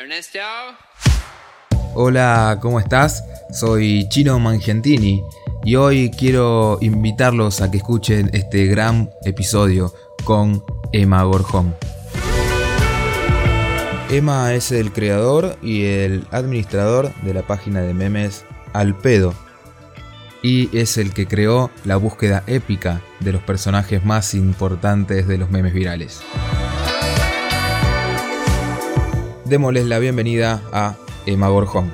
Ernesto. Hola, ¿cómo estás? Soy Chino Mangentini y hoy quiero invitarlos a que escuchen este gran episodio con Emma Gorjón. Emma es el creador y el administrador de la página de memes Alpedo y es el que creó la búsqueda épica de los personajes más importantes de los memes virales. Démosles la bienvenida a Emma Gorjón.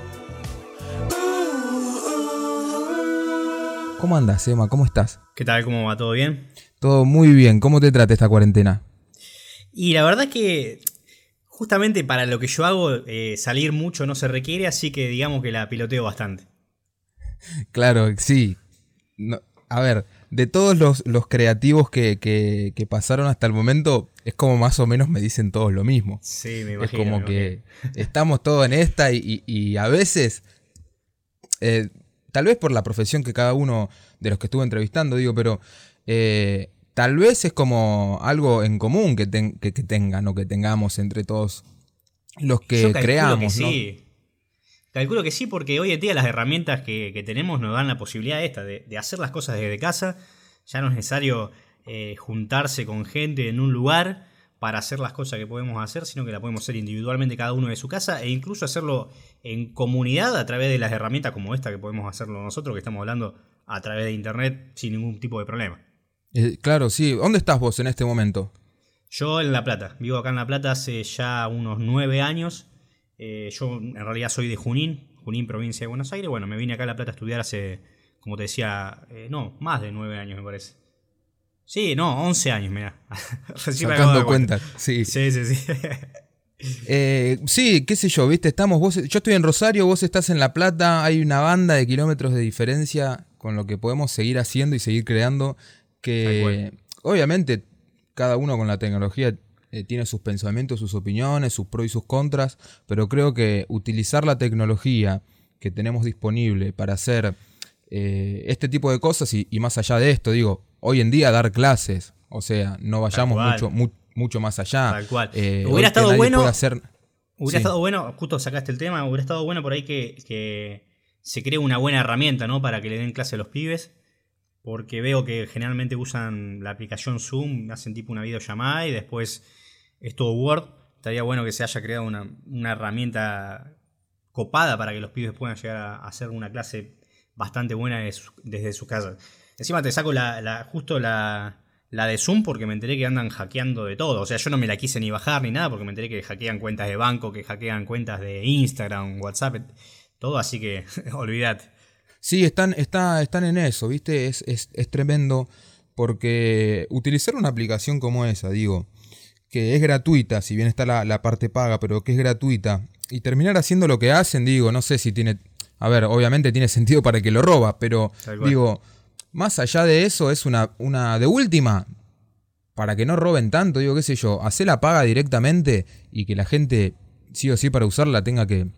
¿Cómo andas, Emma? ¿Cómo estás? ¿Qué tal? ¿Cómo va? ¿Todo bien? Todo muy bien. ¿Cómo te trata esta cuarentena? Y la verdad que justamente para lo que yo hago, eh, salir mucho no se requiere, así que digamos que la piloteo bastante. Claro, sí. a ver, de todos los, creativos que, pasaron hasta el momento, es como más o menos me dicen todos lo mismo. Sí, me imagino. Es como que estamos todos en esta y, a veces, eh, tal vez por la profesión que cada uno de los que estuve entrevistando, digo, pero eh, tal vez es como algo en común que, tengan o que tengamos entre todos los que creamos. sí. Calculo que sí, porque hoy en día las herramientas que, tenemos nos dan la posibilidad esta, de, hacer las cosas desde casa. Ya no es necesario eh, juntarse con gente en un lugar para hacer las cosas que podemos hacer, sino que la podemos hacer individualmente cada uno de su casa e incluso hacerlo en comunidad a través de las herramientas como esta que podemos hacerlo nosotros, que estamos hablando a través de internet sin ningún tipo de problema. Eh, claro, sí. ¿Dónde estás vos en este momento? Yo en La Plata. Vivo acá en La Plata hace ya unos nueve años eh, yo en realidad soy de Junín, Junín, provincia de Buenos Aires. Bueno, me vine acá a La Plata a estudiar hace, como te decía, eh, no, más de nueve años me parece. Sí, no, once años, mira. Sacando cuenta. Sí, sí, sí. sí. Eh, sí, qué sé yo, viste, estamos, vos, yo estoy en Rosario, vos estás en La Plata, hay una banda de kilómetros de diferencia con lo que podemos seguir haciendo y seguir creando, que obviamente cada uno con la tecnología eh, tiene sus pensamientos, sus opiniones, sus pros y sus contras, pero creo que utilizar la tecnología que tenemos disponible para hacer eh, este tipo de cosas y, más allá de esto, digo, hoy en día dar clases, o sea, no vayamos mucho, mucho más allá. Tal cual. Eh, hubiera estado bueno. Hubiera estado bueno, justo sacaste el tema, hubiera estado bueno por ahí que, que se cree una buena herramienta, ¿no? Para que le den clase a los pibes porque veo que generalmente usan la aplicación Zoom, hacen tipo una videollamada y después es todo Word. Estaría bueno que se haya creado una, herramienta copada para que los pibes puedan llegar a hacer una clase bastante buena desde su casa. Encima te saco la, justo la, la de Zoom porque me enteré que andan hackeando de todo. O sea, yo no me la quise ni bajar ni nada porque me enteré que hackean cuentas de banco, que hackean cuentas de Instagram, WhatsApp, todo. Así que olvídate. Sí, están, está, están en eso, ¿viste? Es, es, es tremendo porque utilizar una aplicación como esa, digo, que es gratuita, si bien está la, parte paga, pero que es gratuita, y terminar haciendo lo que hacen, digo, no sé si tiene, a ver, obviamente tiene sentido para que lo roba, pero digo, más allá de eso es una, una de última, para que no roben tanto, digo, qué sé yo, hacer la paga directamente y que la gente sí o sí para usarla tenga que,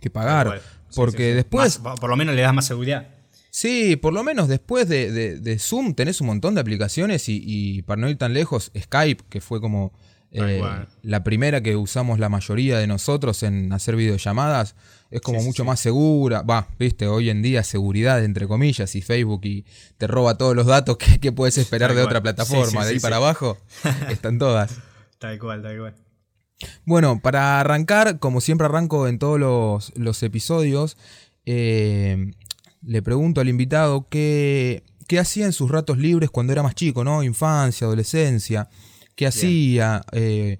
que pagar. porque después... por lo menos le das más seguridad. Sí, por lo menos después de, Zoom tenés un montón de aplicaciones y, para no ir tan lejos, Skype, que fue como eh, la primera que usamos la mayoría de nosotros en hacer videollamadas, es como mucho más segura. Va, viste, hoy en día seguridad entre comillas y Facebook y te roba todos los datos que, puedes esperar de otra plataforma. de ahí para abajo están todas. Tal cual, tal cual. Bueno, para arrancar, como siempre arranco en todos los, los episodios, eh, le pregunto al invitado qué, qué hacía en sus ratos libres cuando era más chico, ¿no? Infancia, adolescencia, qué hacía, eh,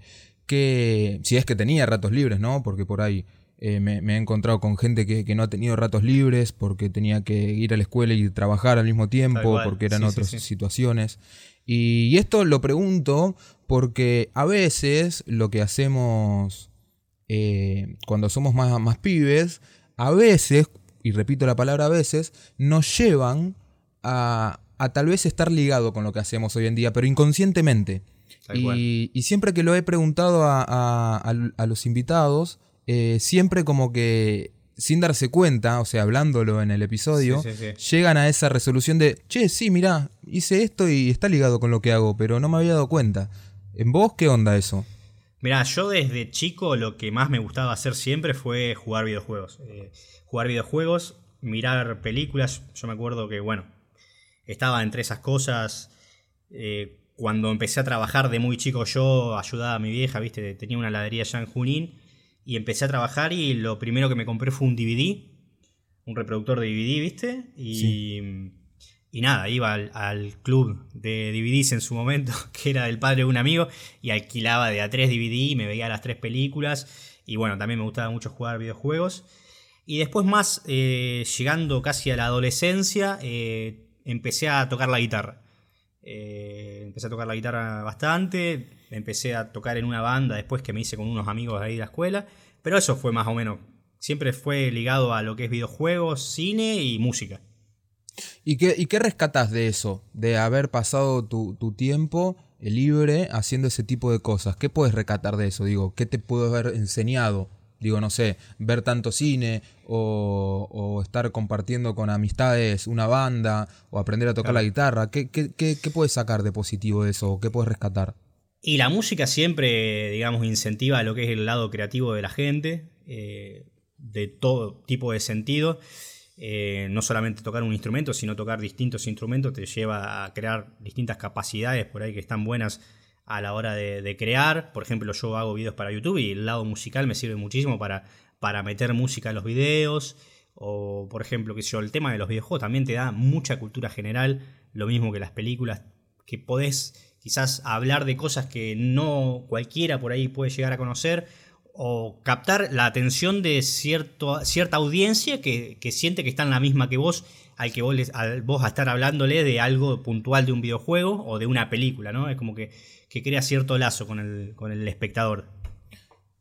si es que tenía ratos libres, ¿no? Porque por ahí eh, me, he encontrado con gente que, no ha tenido ratos libres porque tenía que ir a la escuela y trabajar al mismo tiempo, porque eran otras situaciones. Y, esto lo pregunto porque a veces lo que hacemos eh, cuando somos más, más pibes, a veces y repito la palabra a veces, nos llevan a, tal vez estar ligado con lo que hacemos hoy en día, pero inconscientemente. Y, siempre que lo he preguntado a, los invitados, eh, siempre como que sin darse cuenta, o sea, hablándolo en el episodio, llegan a esa resolución de, che, sí, mirá, hice esto y está ligado con lo que hago, pero no me había dado cuenta. ¿En vos qué onda eso? Mira, yo desde chico lo que más me gustaba hacer siempre fue jugar videojuegos. Eh, jugar videojuegos, mirar películas. Yo me acuerdo que, bueno, estaba entre esas cosas. Eh, cuando empecé a trabajar de muy chico yo ayudaba a mi vieja, viste, tenía una heladería allá en Junín y empecé a trabajar y lo primero que me compré fue un DVD, un reproductor de DVD, viste, y, y nada, iba al, club de DVDs en su momento, que era del padre de un amigo, y alquilaba de a tres DVD y me veía las tres películas, y bueno, también me gustaba mucho jugar videojuegos. Y después más, eh, llegando casi a la adolescencia, eh, empecé a tocar la guitarra. Eh, empecé a tocar la guitarra bastante, empecé a tocar en una banda después que me hice con unos amigos de ahí de la escuela, pero eso fue más o menos, siempre fue ligado a lo que es videojuegos, cine y música. ¿Y qué, y qué rescatas de eso? De haber pasado tu, tiempo libre haciendo ese tipo de cosas. ¿Qué puedes rescatar de eso? Digo, ¿qué te puedo haber enseñado? Digo, no sé, ver tanto cine o, estar compartiendo con amistades una banda o aprender a tocar la guitarra. ¿Qué, qué, puedes sacar de positivo de eso? ¿Qué puedes rescatar? Y la música siempre, digamos, incentiva lo que es el lado creativo de la gente, eh, de todo tipo de sentido. Eh, no solamente tocar un instrumento, sino tocar distintos instrumentos te lleva a crear distintas capacidades por ahí que están buenas a la hora de, crear. Por ejemplo, yo hago videos para YouTube y el lado musical me sirve muchísimo para, para meter música en los videos. O, por ejemplo, que yo, el tema de los videojuegos también te da mucha cultura general, lo mismo que las películas, que podés quizás hablar de cosas que no cualquiera por ahí puede llegar a conocer, o captar la atención de cierto, cierta audiencia que, siente que está en la misma que vos, al que vos, al vos a estar hablándole de algo puntual de un videojuego o de una película, ¿no? Es como que que crea cierto lazo con el, con el espectador.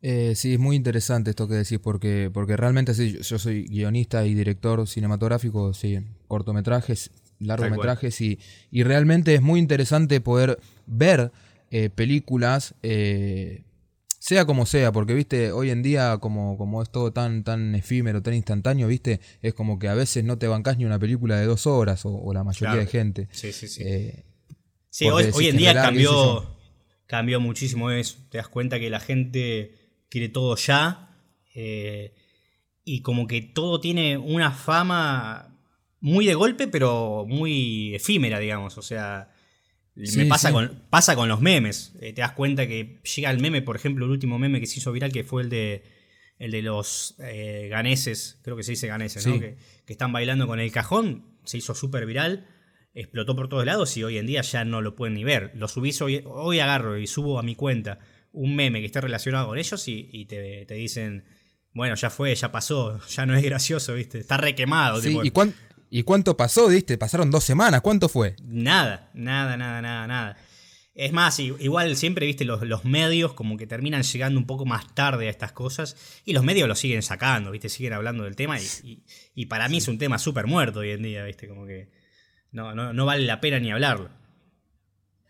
Eh, sí, es muy interesante esto que decís, porque, porque realmente sí, yo soy guionista y director cinematográfico, sí, cortometrajes, largometrajes, y, y, realmente es muy interesante poder ver eh, películas, eh, sea como sea, porque viste, hoy en día, como, como es todo tan, tan efímero, tan instantáneo, viste, es como que a veces no te bancás ni una película de dos horas, o, la mayoría de gente. Sí, sí, sí. sí, hoy, hoy en día cambió cambió muchísimo eso. Te das cuenta que la gente quiere todo ya. Eh, y como que todo tiene una fama muy de golpe, pero muy efímera, digamos. O sea, me pasa, con, pasa con los memes. Eh, te das cuenta que llega el meme, por ejemplo, el último meme que se hizo viral, que fue el de, el de los eh, ganeses, creo que se dice ganeses, ¿no? Que, que, están bailando con el cajón. Se hizo súper viral explotó por todos lados y hoy en día ya no lo pueden ni ver. Lo subís hoy, hoy agarro y subo a mi cuenta un meme que esté relacionado con ellos y, te, dicen, bueno, ya fue, ya pasó, ya no es gracioso, ¿viste? Está requemado. ¿y, ¿Y cuánto pasó, viste? Pasaron dos semanas, ¿cuánto fue? Nada, nada, nada, nada, nada. Es más, igual siempre, viste, los, los, medios como que terminan llegando un poco más tarde a estas cosas y los medios lo siguen sacando, viste, siguen hablando del tema y, y para mí es un tema súper muerto hoy en día, viste, como que no, no, no vale la pena ni hablarlo.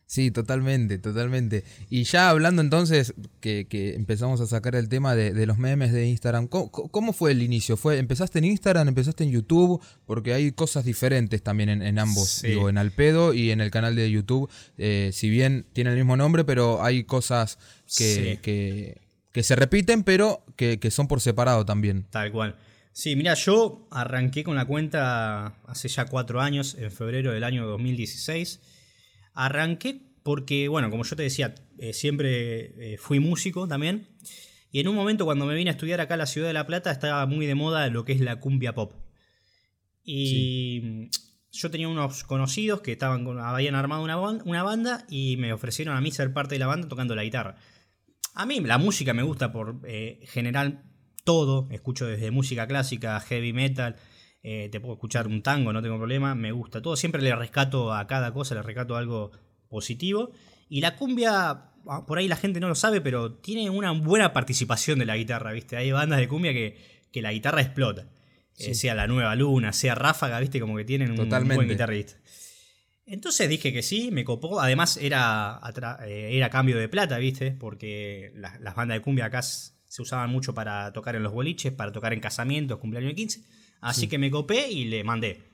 Sí, totalmente, totalmente. Y ya hablando entonces, que, empezamos a sacar el tema de, los memes de Instagram, ¿cómo, fue el inicio? ¿Fue, ¿Empezaste en Instagram, empezaste en YouTube? Porque hay cosas diferentes también en, ambos, digo, en Alpedo y en el canal de YouTube. Eh, si bien tiene el mismo nombre, pero hay cosas que, que, se repiten, pero que, que son por separado también. Tal cual. Sí, mira, yo arranqué con la cuenta hace ya cuatro años, en febrero del año 2016. Arranqué porque, bueno, como yo te decía, eh, siempre eh, fui músico también. Y en un momento cuando me vine a estudiar acá a la ciudad de La Plata estaba muy de moda lo que es la cumbia pop. Y yo tenía unos conocidos que estaban habían armado una, una banda y me ofrecieron a mí ser parte de la banda tocando la guitarra. A mí la música me gusta por eh, general todo, escucho desde música clásica, heavy metal, eh, te puedo escuchar un tango, no tengo problema, me gusta todo, siempre le rescato a cada cosa, le rescato algo positivo. Y la cumbia, ah, por ahí la gente no lo sabe, pero tiene una buena participación de la guitarra, ¿viste? Hay bandas de cumbia que, que la guitarra explota. Eh, sea La Nueva Luna, sea Ráfaga, ¿viste? Como que tienen un buen guitarrista. Entonces dije que sí, me copó. Además era, eh, era cambio de plata, ¿viste? Porque las bandas de cumbia acá se usaban mucho para tocar en los boliches, para tocar en casamientos, cumpleaños de 15. Así que me copé y le mandé.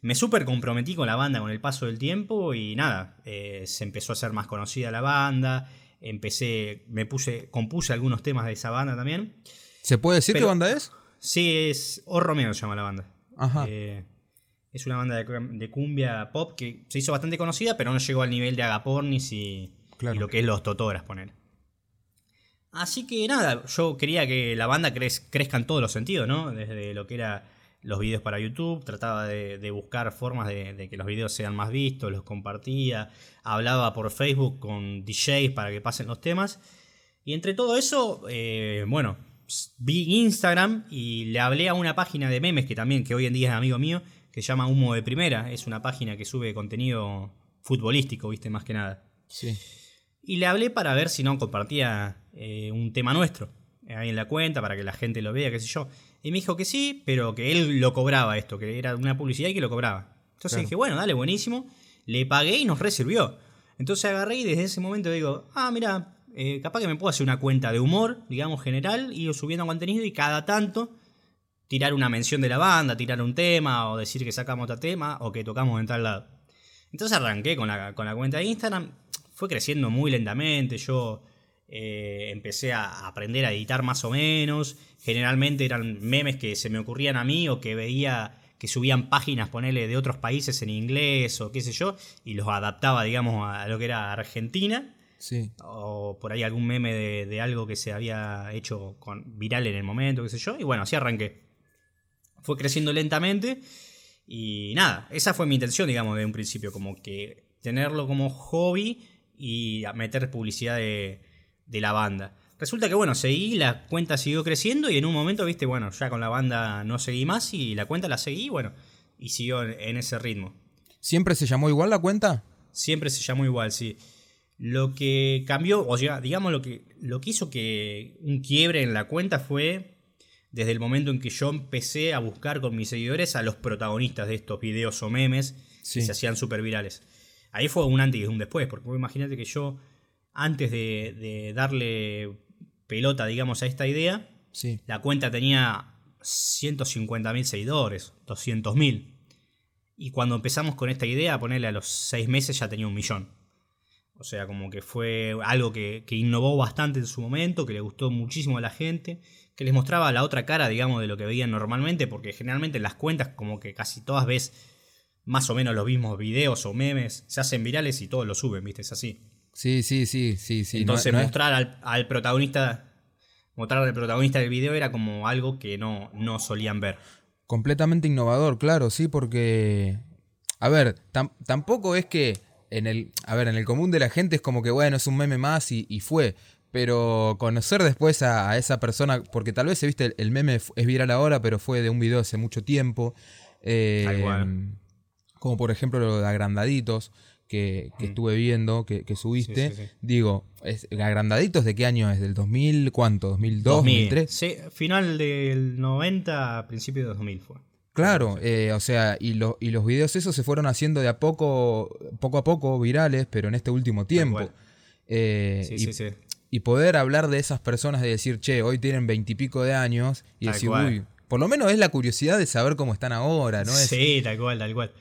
Me súper comprometí con la banda con el paso del tiempo y nada, eh, se empezó a ser más conocida la banda. empecé, me puse, compuse algunos temas de esa banda también. ¿Se puede decir qué banda es? Sí, es O Romeo se llama la banda. Ajá. Eh, es una banda de, cumbia pop que se hizo bastante conocida, pero no llegó al nivel de Agapornis y, y lo que es los Totoras, poner. Así que nada, yo quería que la banda crezca en todos los sentidos, ¿no? Desde lo que era los videos para YouTube, trataba de, buscar formas de, que los videos sean más vistos, los compartía, hablaba por Facebook con DJs para que pasen los temas. Y entre todo eso, eh, bueno, vi Instagram y le hablé a una página de memes que también, que hoy en día es amigo mío, que se llama Humo de Primera. Es una página que sube contenido futbolístico, viste, más que nada. Sí. Y le hablé para ver si no compartía eh, un tema nuestro eh, ahí en la cuenta para que la gente lo vea, qué sé yo. Y me dijo que sí, pero que él lo cobraba esto, que era una publicidad y que lo cobraba. Entonces dije, bueno, dale, buenísimo. Le pagué y nos resirvió. Entonces agarré y desde ese momento digo, ah, mira, eh, capaz que me puedo hacer una cuenta de humor, digamos, general, ir subiendo contenido y cada tanto tirar una mención de la banda, tirar un tema, o decir que sacamos otro tema, o que tocamos en tal lado. Entonces arranqué con la, con la cuenta de Instagram fue creciendo muy lentamente. Yo eh, empecé a aprender a editar más o menos. Generalmente eran memes que se me ocurrían a mí o que veía que subían páginas, ponele, de otros países en inglés o qué sé yo, y los adaptaba, digamos, a lo que era Argentina. Sí. O por ahí algún meme de, algo que se había hecho con, viral en el momento, qué sé yo. Y bueno, así arranqué. Fue creciendo lentamente. Y nada, esa fue mi intención, digamos, de un principio, como que tenerlo como hobby y meter publicidad de, la banda. Resulta que, bueno, seguí, la cuenta siguió creciendo y en un momento, viste, bueno, ya con la banda no seguí más y la cuenta la seguí, bueno, y siguió en, ese ritmo. ¿Siempre se llamó igual la cuenta? Siempre se llamó igual, sí. Lo que cambió, o sea, digamos, lo que, lo que hizo que un quiebre en la cuenta fue desde el momento en que yo empecé a buscar con mis seguidores a los protagonistas de estos videos o memes que se hacían súper virales. Ahí fue un antes y un después, porque imagínate que yo, antes de, darle pelota, digamos, a esta idea, la cuenta tenía 150.000 seguidores, 200.000. Y cuando empezamos con esta idea, a ponerle a los seis meses ya tenía un millón. O sea, como que fue algo que, que, innovó bastante en su momento, que le gustó muchísimo a la gente, que les mostraba la otra cara, digamos, de lo que veían normalmente, porque generalmente en las cuentas como que casi todas ves más o menos los mismos videos o memes, se hacen virales y todos lo suben, ¿viste? Es así. Sí, sí, sí, sí, sí. Entonces mostrar al, protagonista, mostrar al protagonista del video era como algo que no, no solían ver. Completamente innovador, claro, sí, porque... A ver, tampoco es que en el, a ver, en el común de la gente es como que, bueno, es un meme más y, fue. Pero conocer después a, esa persona, porque tal vez, se viste, el, meme es viral ahora, pero fue de un video hace mucho tiempo. Eh, como por ejemplo lo de agrandaditos que, mm. estuve viendo, que, subiste. Digo, es, ¿agrandaditos de qué año es? ¿Del 2000 cuánto? ¿2002, 2003? Sí, final del 90, principio de 2000 fue. Claro, eh, o sea, y, y los videos esos se fueron haciendo de a poco, poco a poco virales, pero en este último tiempo. Eh, sí, y, sí, sí. y poder hablar de esas personas, de decir, che, hoy tienen veintipico de años, y decir, uy, por lo menos es la curiosidad de saber cómo están ahora, ¿no? Sí, tal cual, tal cual.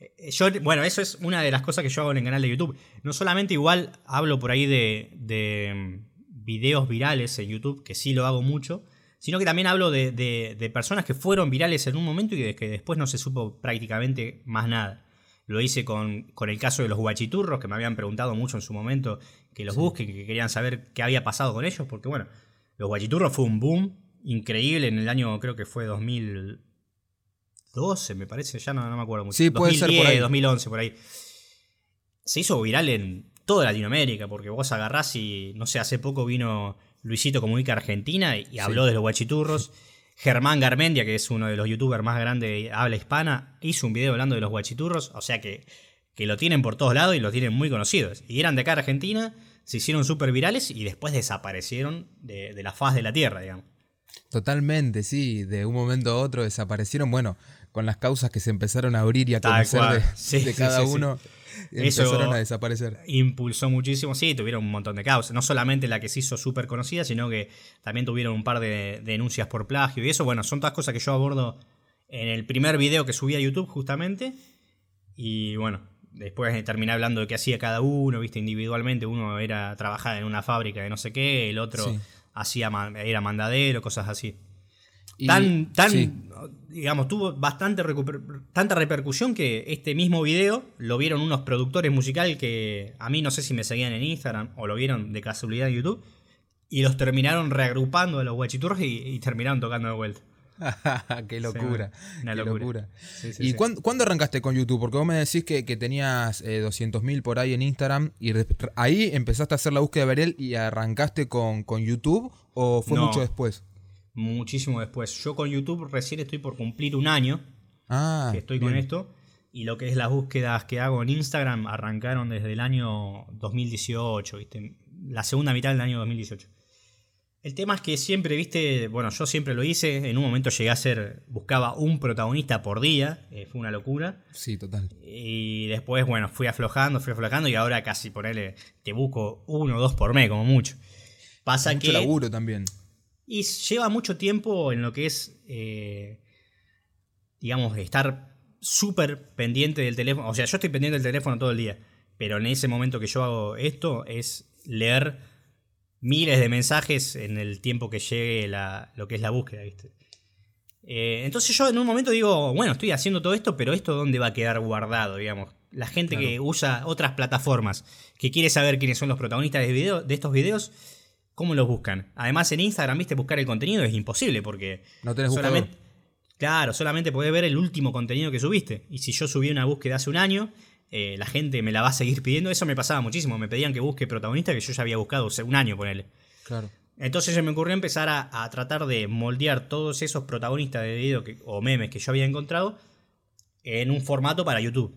Eh, yo, bueno, eso es una de las cosas que yo hago en el canal de YouTube. No solamente igual hablo por ahí de, de mm, videos virales en YouTube, que sí lo hago mucho, sino que también hablo de, de, personas que fueron virales en un momento y de que después no se supo prácticamente más nada. Lo hice con, con el caso de los guachiturros, que me habían preguntado mucho en su momento que los busquen, que querían saber qué había pasado con ellos, porque bueno, los guachiturros fue un boom increíble en el año, creo que fue 2000, 12, me parece, ya no, me acuerdo mucho. Sí, puede ser por ahí. 2011, por ahí. Se hizo viral en toda Latinoamérica, porque vos agarrás y, no sé, hace poco vino Luisito Comunica Argentina y habló de los guachiturros. Germán Garmendia, que es uno de los youtubers más grandes de habla hispana, hizo un video hablando de los guachiturros, o sea que, que lo tienen por todos lados y lo tienen muy conocidos. Y eran de acá Argentina, se hicieron súper virales y después desaparecieron de, de la faz de la tierra, digamos. Totalmente, sí, de un momento a otro desaparecieron. Bueno, con las causas que se empezaron a abrir y a conocer de, cada uno. empezaron a desaparecer. Impulsó muchísimo, sí, tuvieron un montón de causas. No solamente la que se hizo súper conocida, sino que también tuvieron un par de, denuncias por plagio y eso. Bueno, son todas cosas que yo abordo en el primer video que subí a YouTube, justamente. Y bueno, después terminé hablando de qué hacía cada uno, viste, individualmente. Uno era trabajar en una fábrica de no sé qué, el otro hacía era mandadero, cosas así. tan, tan digamos, tuvo bastante tanta repercusión que este mismo video lo vieron unos productores musicales que a mí no sé si me seguían en Instagram o lo vieron de casualidad en YouTube y los terminaron reagrupando a los guachiturros y terminaron tocando de vuelta. qué locura. una locura. ¿Y cuándo, arrancaste con YouTube? Porque vos me decís que, tenías eh, 200.000 por ahí en Instagram y ahí empezaste a hacer la búsqueda de Beriel y arrancaste con, con YouTube o fue mucho después? Muchísimo después. Yo con YouTube recién estoy por cumplir un año ah, que estoy con esto. Y lo que es las búsquedas que hago en Instagram arrancaron desde el año 2018, ¿viste? La segunda mitad del año 2018. El tema es que siempre, viste, bueno, yo siempre lo hice, en un momento llegué a ser, buscaba un protagonista por día, eh, fue una locura. Sí, total. Y después, bueno, fui aflojando, fui aflojando y ahora casi ponerle, te busco uno o dos por mes, como mucho. Pasa mucho que... laburo también. Y lleva mucho tiempo en lo que es, eh, digamos, estar súper pendiente del teléfono. O sea, yo estoy pendiente del teléfono todo el día, pero en ese momento que yo hago esto es leer miles de mensajes en el tiempo que llegue lo que es la búsqueda, ¿viste? Eh, entonces yo en un momento digo, bueno, estoy haciendo todo esto, pero esto dónde va a quedar guardado, digamos. La gente que usa otras plataformas, que quiere saber quiénes son los protagonistas de, video, de estos videos, ¿cómo los buscan? Además en Instagram, viste, buscar el contenido es imposible porque... No tenés solamente, Claro, solamente podés ver el último contenido que subiste. Y si yo subí una búsqueda hace un año, eh, la gente me la va a seguir pidiendo. Eso me pasaba muchísimo. Me pedían que busque protagonista que yo ya había buscado hace un año, él Claro. Entonces se me ocurrió empezar a, tratar de moldear todos esos protagonistas de video o memes que yo había encontrado en un formato para YouTube.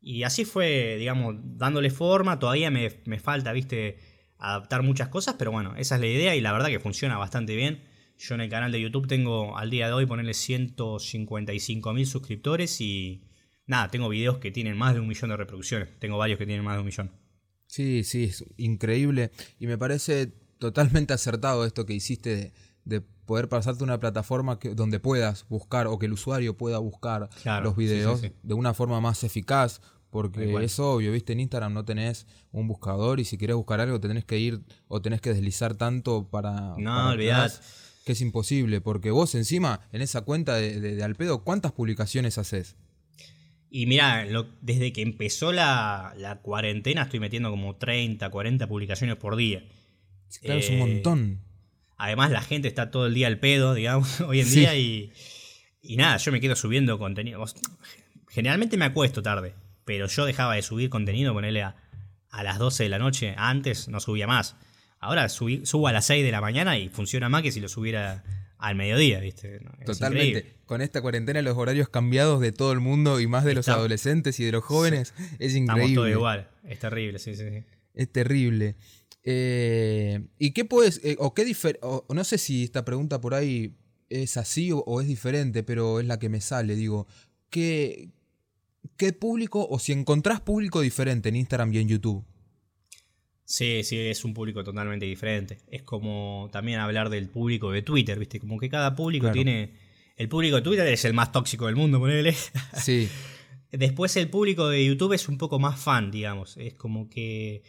Y así fue, digamos, dándole forma. Todavía me, falta, viste, adaptar muchas cosas, pero bueno, esa es la idea y la verdad que funciona bastante bien. Yo en el canal de YouTube tengo al día de hoy ponerle 155 mil suscriptores y nada, tengo videos que tienen más de un millón de reproducciones. Tengo varios que tienen más de un millón. Sí, sí, es increíble. Y me parece totalmente acertado esto que hiciste de, poder pasarte una plataforma que, donde puedas buscar o que el usuario pueda buscar los videos de una forma más eficaz. Porque es obvio, viste, en Instagram no tenés un buscador y si querés buscar algo tenés que ir o tenés que deslizar tanto para... No, olvidad. Que es imposible, porque vos encima, en esa cuenta de, de Alpedo, ¿cuántas publicaciones haces? Y mira, desde que empezó la, cuarentena estoy metiendo como 30, 40 publicaciones por día. Claro, es un eh, montón. Además, la gente está todo el día al pedo, digamos, hoy en día. Y, y nada, yo me quedo subiendo contenido. Generalmente me acuesto tarde, pero yo dejaba de subir contenido, ponerle a, a las 12 de la noche. Antes no subía más. Ahora subo a las 6 de la mañana y funciona más que si lo subiera al mediodía, ¿viste? Totalmente. Con esta cuarentena, los horarios cambiados de todo el mundo y más de los adolescentes y de los jóvenes, es increíble. Estamos todo igual, es terrible, sí, sí. Es terrible. Eh, ¿Y qué puedes, eh, o qué diferente, no sé si esta pregunta por ahí es así o, es diferente, pero es la que me sale, digo, ¿qué, ¿qué público, o si encontrás público diferente en Instagram y en YouTube? Sí, sí, es un público totalmente diferente. Es como también hablar del público de Twitter, ¿viste? Como que cada público tiene. El público de Twitter es el más tóxico del mundo, ponele. Sí. Después el público de YouTube es un poco más fan, digamos. Es como que.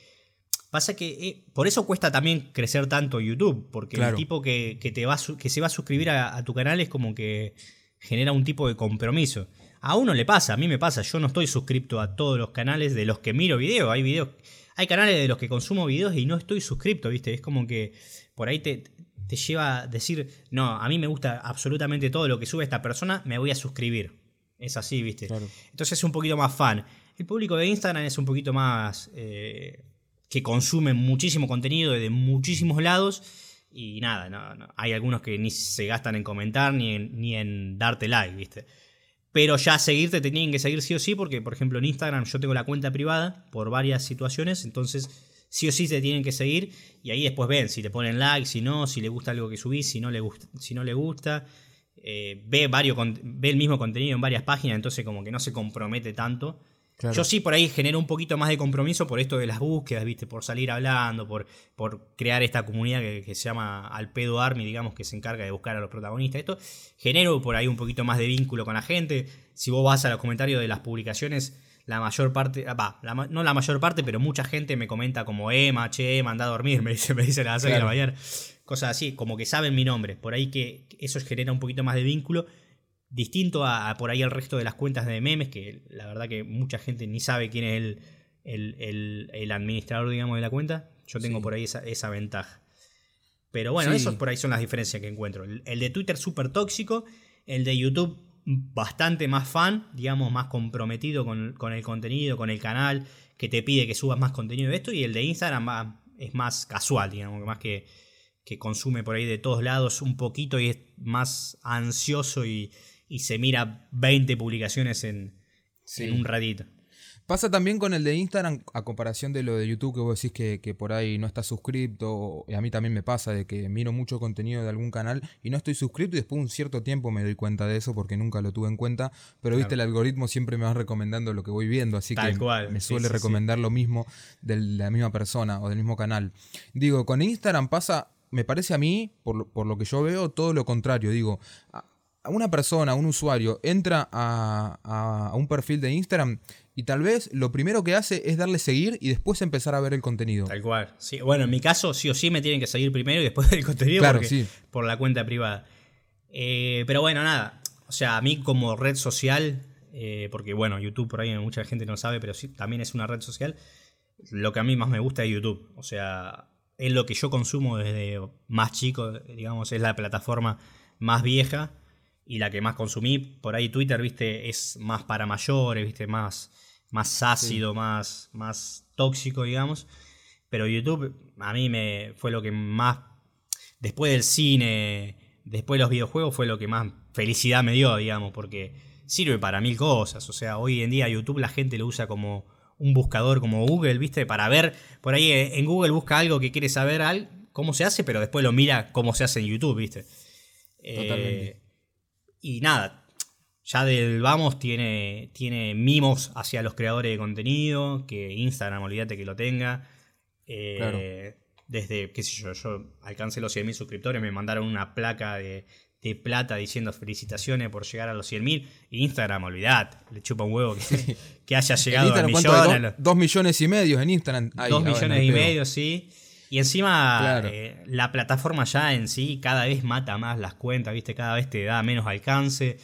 Pasa que eh, por eso cuesta también crecer tanto YouTube, porque el tipo que, te va que se va a suscribir a, a, tu canal es como que genera un tipo de compromiso. A uno le pasa, a mí me pasa, yo no estoy suscrito a todos los canales de los que miro videos, hay videos hay canales de los que consumo videos y no estoy suscrito, ¿viste? Es como que por ahí te, te lleva a decir, no, a mí me gusta absolutamente todo lo que sube esta persona, me voy a suscribir. Es así, ¿viste? Entonces es un poquito más fan. El público de Instagram es un poquito más... Eh, que consume muchísimo contenido de muchísimos lados y nada, no, hay algunos que ni se gastan en comentar ni ni en darte like, ¿viste? Pero ya seguirte te tienen que seguir sí o sí, porque por ejemplo en Instagram yo tengo la cuenta privada por varias situaciones, entonces sí o sí te tienen que seguir y ahí después ven si te ponen like, si no, si le gusta algo que subís, si no le gusta. Si no le gusta eh, ve, varios, ve el mismo contenido en varias páginas, entonces como que no se compromete tanto. Yo sí por ahí genero un poquito más de compromiso por esto de las búsquedas, ¿viste? Por salir hablando, por, por crear esta comunidad que, se llama Alpedo Army, digamos, que se encarga de buscar a los protagonistas. Esto genero por ahí un poquito más de vínculo con la gente. Si vos vas a los comentarios de las publicaciones, la mayor parte, ah, va, no la mayor parte, pero mucha gente me comenta como Emma, che, Emma, anda a dormir, me dice, me dice a las 6 de la mañana. Cosas así, como que saben mi nombre. Por ahí que eso genera un poquito más de vínculo. Distinto a, por ahí el resto de las cuentas de memes, que la verdad que mucha gente ni sabe quién es el, el, administrador, digamos, de la cuenta. Yo tengo por ahí esa, ventaja. Pero bueno, esos por ahí son las diferencias que encuentro. El, el de Twitter súper tóxico, el de YouTube bastante más fan, digamos, más comprometido con, el contenido, con el canal, que te pide que subas más contenido de esto, y el de Instagram es más casual, digamos, más que, que consume por ahí de todos lados un poquito y es más ansioso y, se mira 20 publicaciones en, en un ratito. Pasa también con el de Instagram, a comparación de lo de YouTube, que vos decís que, por ahí no estás suscrito, y a mí también me pasa de que miro mucho contenido de algún canal y no estoy suscrito y después de un cierto tiempo me doy cuenta de eso porque nunca lo tuve en cuenta, pero viste, el algoritmo siempre me va recomendando lo que voy viendo, así que me suele recomendar lo mismo de la misma persona o del mismo canal. Digo, con Instagram pasa, me parece a mí, por, por lo que yo veo, todo lo contrario, digo, una persona, un usuario, entra a, un perfil de Instagram y tal vez lo primero que hace es darle seguir y después empezar a ver el contenido. Tal cual. Sí, bueno, en mi caso sí o sí me tienen que seguir primero y después ver el contenido claro, por la cuenta privada. Eh, pero bueno, nada. O sea, a mí como red social, eh, porque bueno, YouTube por ahí mucha gente no sabe, pero sí, también es una red social. Lo que a mí más me gusta es YouTube. O sea, es lo que yo consumo desde más chico, digamos, es la plataforma más vieja y la que más consumí. Por ahí Twitter, viste, es más para mayores, viste, más, más ácido, más, más tóxico, digamos. Pero YouTube a mí me fue lo que más, después del cine, después de los videojuegos, fue lo que más felicidad me dio, digamos, porque sirve para mil cosas. O sea, hoy en día YouTube la gente lo usa como un buscador como Google, ¿viste? Para ver, por ahí en Google busca algo que quiere saber cómo se hace, pero después lo mira cómo se hace en YouTube, ¿viste? Totalmente. Eh, y nada, ya del vamos tiene, tiene mimos hacia los creadores de contenido, que Instagram, olvídate que lo tenga. Eh, desde, qué sé yo, yo alcancé los 100.000 suscriptores, me mandaron una placa de, plata diciendo felicitaciones por llegar a los 100.000. Instagram, olvidate, le chupa un huevo que, haya llegado a millón. Dos, millones y medio en Instagram. dos millones y medio, sí. Y encima eh, la plataforma ya en sí cada vez mata más las cuentas, ¿viste? Cada vez te da menos alcance.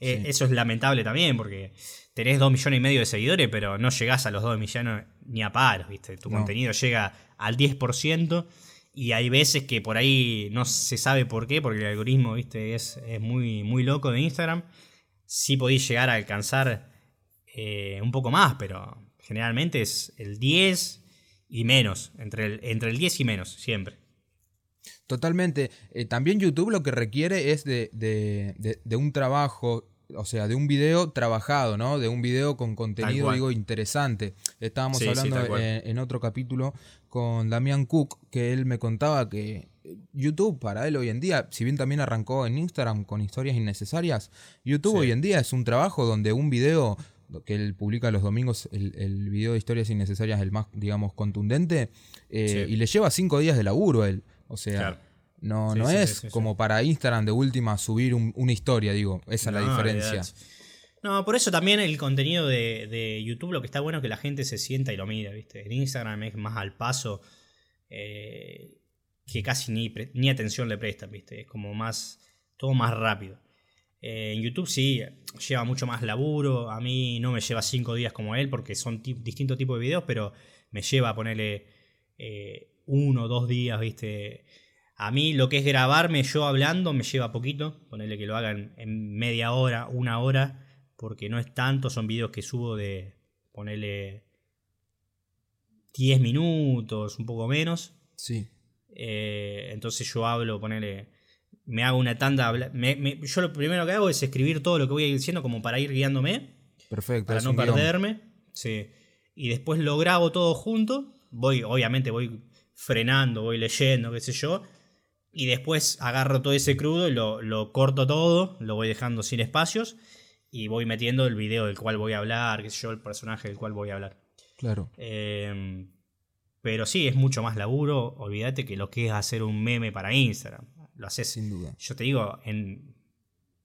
Eh, eso es lamentable también porque tenés 2 millones y medio de seguidores, pero no llegás a los 2 millones ni a paros, ¿viste? Tu contenido llega al 10% y hay veces que por ahí no se sabe por qué, porque el algoritmo, ¿viste? Es, es muy, muy loco de Instagram. Sí podéis llegar a alcanzar eh, un poco más, pero generalmente es el 10, y menos, entre el, entre el 10 y menos, siempre. Totalmente. Eh, también YouTube lo que requiere es de, de, un trabajo, o sea, de un video trabajado, ¿no? De un video con contenido, digo, interesante. Estábamos hablando en, otro capítulo con Damián Cook, que él me contaba que YouTube para él hoy en día, si bien también arrancó en Instagram con historias innecesarias, YouTube hoy en día es un trabajo donde un video que él publica los domingos, el, el video de historias innecesarias, el más, digamos, contundente, eh, y le lleva cinco días de laburo él. O sea, no, no es como para Instagram de última subir una historia, digo, esa es la diferencia. No, por eso también el contenido de, YouTube lo que está bueno es que la gente se sienta y lo mira, ¿viste? En Instagram es más al paso eh, que casi ni, ni atención le prestan, ¿viste? Es como más, todo más rápido. Eh, en YouTube sí, lleva mucho más laburo. A mí no me lleva cinco días como él porque son distintos tipos de videos, pero me lleva a ponerle eh, uno o dos días, ¿viste? A mí lo que es grabarme yo hablando me lleva poquito. Ponerle que lo hagan en media hora, una hora, porque no es tanto. Son videos que subo de ponerle 10 minutos, un poco menos. Sí. Eh, entonces yo hablo, ponerle me hago una tanda. yo lo primero que hago es escribir todo lo que voy a ir diciendo como para ir guiándome. Perfecto. Para no perderme. Sí. Y después lo grabo todo junto. Voy, obviamente voy frenando, voy leyendo, qué sé yo. Y después agarro todo ese crudo y lo, corto todo, lo voy dejando sin espacios. Y voy metiendo el video del cual voy a hablar, qué sé yo, el personaje del cual voy a hablar. Claro. Em, pero sí, es mucho más laburo. Olvídate que lo que es hacer un meme para Instagram. Lo haces. Sin duda. Yo te digo, en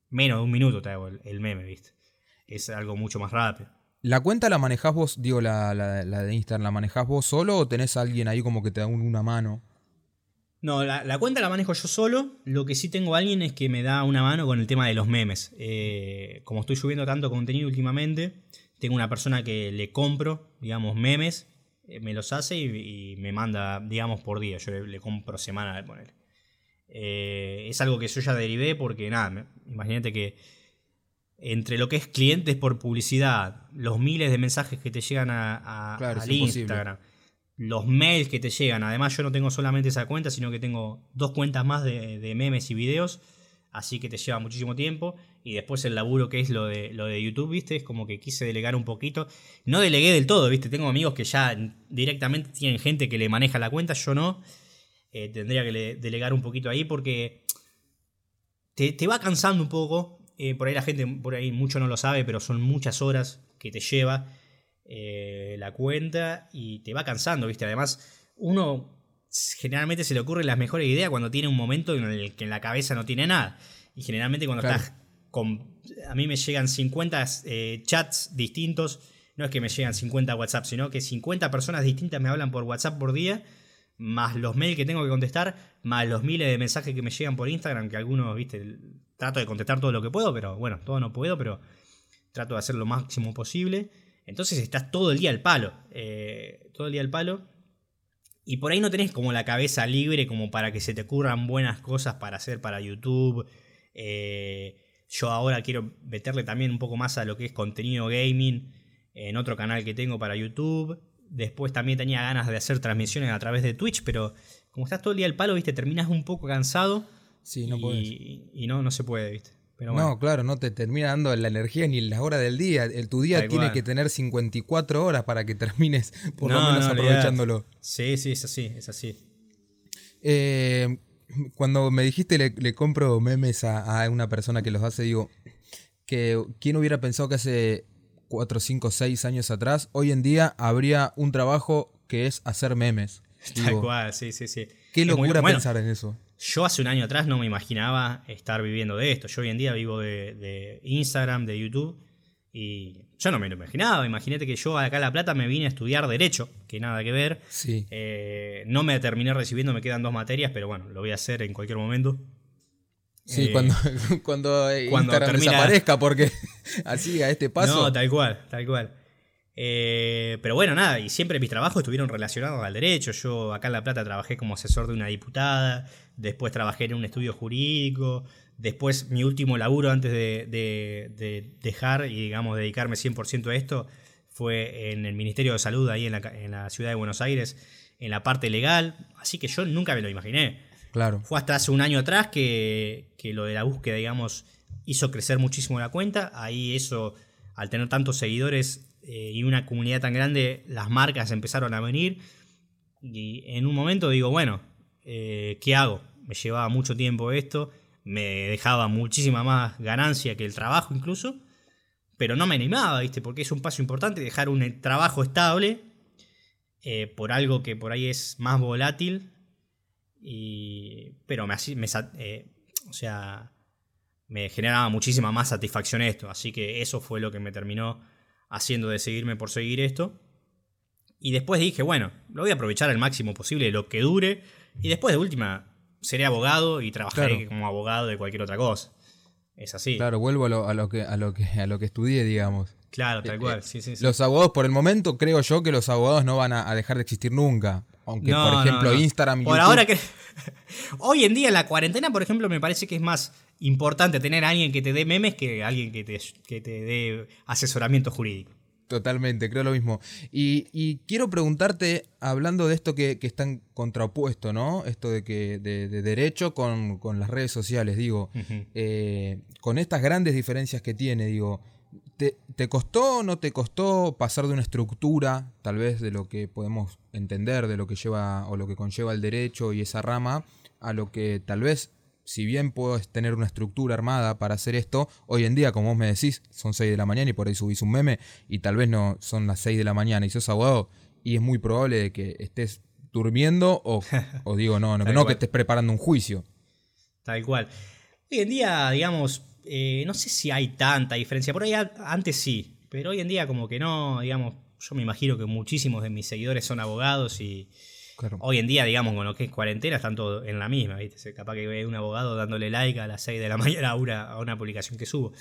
menos de un minuto te hago el, meme, ¿viste? Es algo mucho más rápido. ¿La cuenta la manejás vos, digo, la, de Instagram, ¿la manejás vos solo o tenés a alguien ahí como que te da una mano? No, la, cuenta la manejo yo solo. Lo que sí tengo a alguien es que me da una mano con el tema de los memes. Eh, como estoy subiendo tanto contenido últimamente, tengo una persona que le compro, digamos, memes, eh, me los hace y, me manda, digamos, por día. Yo le, compro semana de poner. Eh, es algo que yo ya derivé porque, nada, imagínate que entre lo que es clientes por publicidad, los miles de mensajes que te llegan a, al Instagram, los mails que te llegan, además yo no tengo solamente esa cuenta, sino que tengo dos cuentas más de, memes y videos, así que te lleva muchísimo tiempo. Y después el laburo que es lo de, lo de YouTube, ¿viste? Es como que quise delegar un poquito. No delegué del todo, ¿viste? Tengo amigos que ya directamente tienen gente que le maneja la cuenta, yo no. Eh, tendría que delegar un poquito ahí porque te, te va cansando un poco eh, por ahí la gente, por ahí mucho no lo sabe, pero son muchas horas que te lleva eh, la cuenta y te va cansando, ¿viste? Además, uno generalmente se le ocurre las mejores ideas cuando tiene un momento en el que en la cabeza no tiene nada. Y generalmente cuando estás con... A mí me llegan 50 eh, chats distintos, no es que me llegan 50 WhatsApp, sino que 50 personas distintas me hablan por WhatsApp por día más los mails que tengo que contestar, más los miles de mensajes que me llegan por Instagram, que algunos, viste, trato de contestar todo lo que puedo, pero bueno, todo no puedo, pero trato de hacer lo máximo posible. Entonces estás todo el día al palo, eh, todo el día al palo. Y por ahí no tenés como la cabeza libre como para que se te ocurran buenas cosas para hacer para YouTube. Eh, yo ahora quiero meterle también un poco más a lo que es contenido gaming en otro canal que tengo para YouTube. Después también tenía ganas de hacer transmisiones a través de Twitch, pero como estás todo el día al palo, viste, terminas un poco cansado. Sí, no y, Y no, no se puede, viste. Pero No, claro, no te termina dando la energía ni la hora del día. El, tu día tiene que tener 54 horas para que termines por lo menos aprovechándolo. Sí, sí, es así, es así. Eh, cuando me dijiste le, compro memes a, a, una persona que los hace, digo, que quién hubiera pensado que hace 4, 5, 6 años atrás, hoy en día habría un trabajo que es hacer memes. Tal cual, sí, sí, sí. Qué locura pensar en eso. Yo hace un año atrás no me imaginaba estar viviendo de esto. Yo hoy en día vivo de, Instagram, de YouTube. Y yo no me lo imaginaba. Imagínate que yo acá a La Plata me vine a estudiar Derecho, que nada que ver. Sí. Eh, no me terminé recibiendo, me quedan dos materias, pero bueno, lo voy a hacer en cualquier momento. Sí, cuando, cuando, Instagram desaparezca, porque así a este paso. No, tal cual, tal cual. Eh, pero bueno, nada, y siempre mis trabajos estuvieron relacionados al derecho. Yo acá en La Plata trabajé como asesor de una diputada, después trabajé en un estudio jurídico, después mi último laburo antes de, dejar y digamos dedicarme 100% a esto fue en el Ministerio de Salud ahí en la, en la ciudad de Buenos Aires, en la parte legal, así que yo nunca me lo imaginé. Fue hasta hace un año atrás que, lo de la búsqueda, digamos, hizo crecer muchísimo la cuenta. Ahí eso, al tener tantos seguidores eh, y una comunidad tan grande, las marcas empezaron a venir. Y en un momento digo, bueno, eh, ¿qué hago? Me llevaba mucho tiempo esto, me dejaba muchísima más ganancia que el trabajo incluso, pero no me animaba, ¿viste? Porque es un paso importante dejar un trabajo estable eh, por algo que por ahí es más volátil y, pero me, me eh, o sea, me generaba muchísima más satisfacción esto. Así que eso fue lo que me terminó haciendo de seguirme por seguir esto. Y después dije, bueno, lo voy a aprovechar al máximo posible, lo que dure. Y después de última, seré abogado y trabajaré como abogado de cualquier otra cosa. Es así. Claro, vuelvo a lo, a lo, que, a lo, que, a lo que estudié, digamos. Claro, tal eh, cual. Eh, los abogados, por el momento, creo yo que los abogados no van a, dejar de existir nunca. Aunque, por ejemplo, Instagram y Por ahora que. Hoy en día, la cuarentena, por ejemplo, me parece que es más importante tener a alguien que te dé memes que alguien que te, que te dé asesoramiento jurídico. Totalmente, creo lo mismo. Y, quiero preguntarte, hablando de esto que, es tan contrapuesto, ¿no? Esto de que de, derecho con, las redes sociales, digo, eh, con estas grandes diferencias que tiene, digo, ¿Te, costó o no te costó pasar de una estructura, tal vez de lo que podemos entender, de lo que lleva o lo que conlleva el derecho y esa rama, a lo que tal vez, si bien puedes tener una estructura armada para hacer esto, hoy en día, como vos me decís, son 6 de la mañana y por ahí subís un meme y tal vez no son las 6 de la mañana y sos abogado y es muy probable que estés durmiendo o, digo, no, no, no que estés preparando un juicio. Tal cual. Hoy en día, digamos, eh, no sé si hay tanta diferencia. Por ahí antes sí, Pero hoy en día como que no, digamos, yo me imagino que muchísimos de mis seguidores son abogados y hoy en día, digamos, con lo que es cuarentena, están todos en la misma, ¿viste? Capaz que ve un abogado dándole like a las 6 de la mañana a una, a una publicación que subo.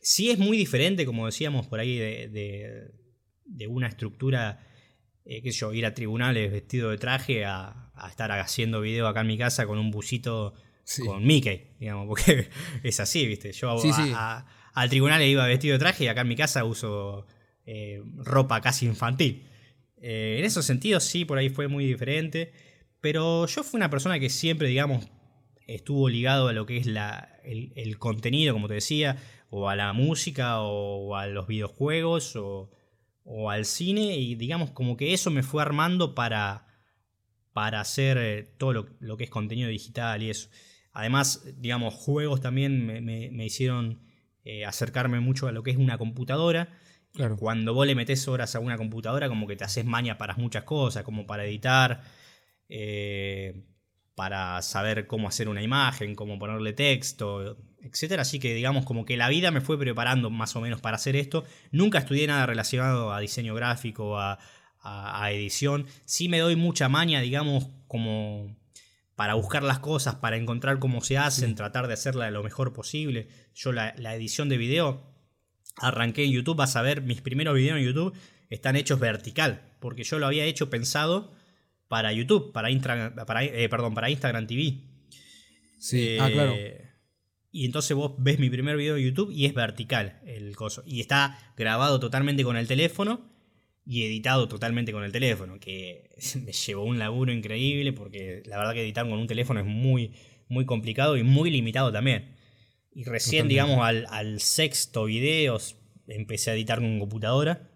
Sí es muy diferente, como decíamos por ahí, de, de, una estructura, eh, qué sé yo, ir a tribunales vestido de traje a, estar haciendo video acá en mi casa con un busito con Mickey, digamos, porque es así, ¿viste? Yo al tribunal iba vestido de traje y acá en mi casa uso eh, ropa casi infantil. Eh, en esos sentidos sí, por ahí fue muy diferente, pero yo fui una persona que siempre, digamos, estuvo ligado a lo que es la, el contenido, como te decía, o a la música o, a los videojuegos o, al cine y digamos como que eso me fue armando para, para hacer eh, todo lo, que es contenido digital y eso. Además, digamos, juegos también me, hicieron eh, acercarme mucho a lo que es una computadora. Cuando vos le metes horas a una computadora, como que te haces maña para muchas cosas, como para editar, eh, para saber cómo hacer una imagen, cómo ponerle texto, etcétera. Así que digamos como que la vida me fue preparando más o menos para hacer esto. Nunca estudié nada relacionado a diseño gráfico, a, a, edición. Sí me doy mucha maña, digamos, como para buscar las cosas, para encontrar cómo se hacen, tratar de hacerla lo mejor posible. Yo la, edición de video arranqué en YouTube, vas a ver, mis primeros videos en YouTube están hechos vertical, porque yo lo había hecho pensado para YouTube, para, para, eh, perdón, para Instagram TV. Sí, ah, claro. Eh, y entonces vos ves mi primer video de YouTube y es vertical el coso. Y está grabado totalmente con el teléfono y editado totalmente con el teléfono. Que me llevó un laburo increíble porque la verdad que editar con un teléfono es muy, muy complicado y muy limitado también. Y recién, digamos, al, sexto video empecé a editar con computadora.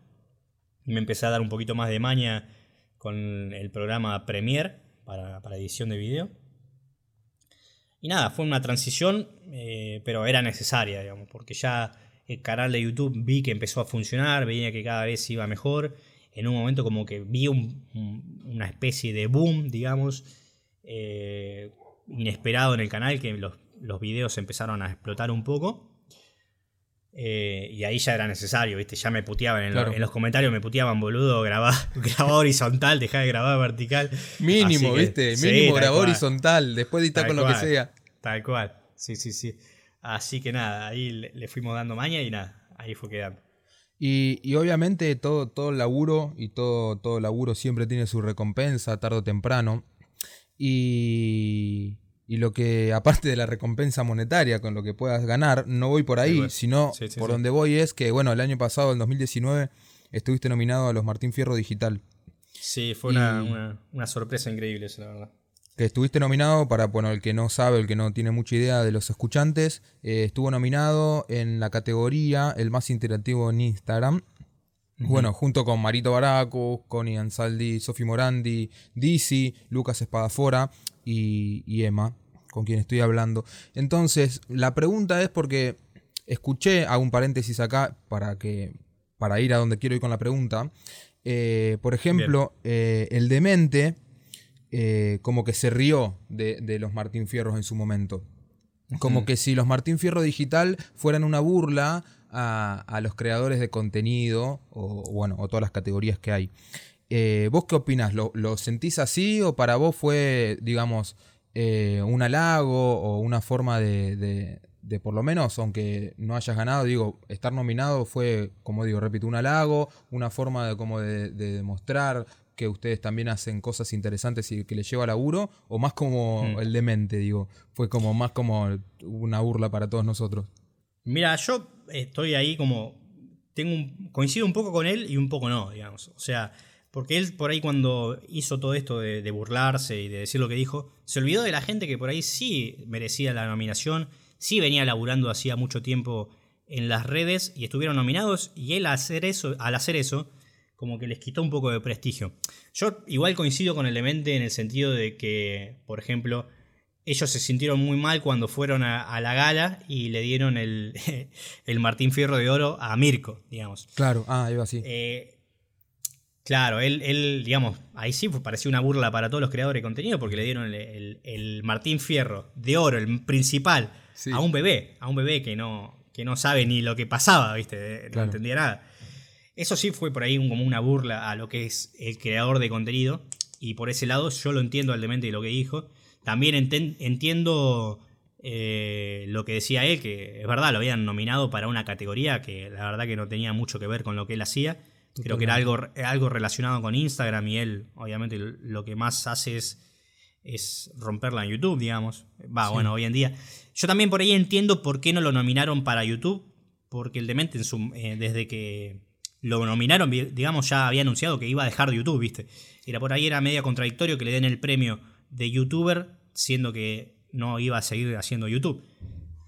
Me empecé a dar un poquito más de maña con el programa Premiere para, para edición de video. Y nada, fue una transición, eh, pero era necesaria, digamos, porque ya el canal de YouTube vi que empezó a funcionar, veía que cada vez iba mejor. En un momento como que vi una especie de boom, digamos, eh, inesperado en el canal, que los, los, videos empezaron a explotar un poco. Eh, y ahí ya era necesario, ¿viste? Ya me puteaban en, los comentarios, me puteaban, boludo, grabá, horizontal, dejá de grabar vertical. Mínimo, ¿viste? Mínimo grabá horizontal, después editar con lo que sea. Tal cual, sí, sí, sí. Así que nada, ahí le, fuimos dando maña y nada, ahí fue quedando. Y, obviamente todo, todo laburo y todo, todo laburo siempre tiene su recompensa, tarde o temprano. Y, y lo que, aparte de la recompensa monetaria con lo que puedas ganar, no voy por ahí, sino por donde voy es que, bueno, el año pasado, en 2019, estuviste nominado a los Martín Fierro Digital. Sí, fue una, sorpresa increíble eso, la verdad. Que estuviste nominado, para, bueno, el que no sabe, el que no tiene mucha idea de los escuchantes, eh, estuvo nominado en la categoría El más interactivo en Instagram. Bueno, junto con Marito Baraco, Connie Ansaldi, Sofi Morandi, Dizzy, Lucas Espadafora y, y Emma con quien estoy hablando. Entonces, la pregunta es porque escuché, hago un paréntesis acá para, que, para ir a donde quiero ir con la pregunta. Eh, por ejemplo, eh, el demente eh, como que se rió de, los Martín Fierros en su momento. Como que si los Martín Fierro Digital fueran una burla a, los creadores de contenido o, bueno, o todas las categorías que hay. ¿Vos qué opinás? ¿Lo, ¿Lo, sentís así o para vos fue, digamos, eh, un halago o una forma de, de, por lo menos, aunque no hayas ganado, digo, estar nominado fue, como digo, repito, un halago, una forma de, como de, demostrar que ustedes también hacen cosas interesantes y que les lleva laburo, o más como mm. el demente, digo, fue como más como una burla para todos nosotros. Mira, yo estoy ahí como, tengo un, coincido un poco con él y un poco no, digamos, o sea, porque él por ahí cuando hizo todo esto de, burlarse y de decir lo que dijo, se olvidó de la gente que por ahí sí merecía la nominación, sí venía laburando hacía mucho tiempo en las redes y estuvieron nominados y él hacer eso, al hacer eso como que les quitó un poco de prestigio. Yo igual coincido con el Elemente en el sentido de que, por ejemplo, ellos se sintieron muy mal cuando fueron a, la gala y le dieron el, el, Martín Fierro de Oro a Mirko, digamos. Claro, ah, iba así. Eh, Claro, él, él, digamos, ahí sí pareció una burla para todos los creadores de contenido porque le dieron el, Martín Fierro de oro, el principal, a un bebé, a un bebé que no, que no sabe ni lo que pasaba, ¿viste? No entendía nada. Eso sí fue por ahí como una burla a lo que es el creador de contenido. Y por ese lado yo lo entiendo al demente de lo que dijo. También entiendo eh, lo que decía él, que es verdad, lo habían nominado para una categoría que la verdad que no tenía mucho que ver con lo que él hacía. Creo que era algo, algo relacionado con Instagram y él, obviamente, lo que más hace es, es romperla en YouTube, digamos. Va, bueno, hoy en día. Yo también por ahí entiendo por qué no lo nominaron para YouTube, porque el demente en su, eh, desde que lo nominaron, digamos, ya había anunciado que iba a dejar de YouTube, ¿viste? Era por ahí, era media contradictorio que le den el premio de YouTuber, siendo que no iba a seguir haciendo YouTube.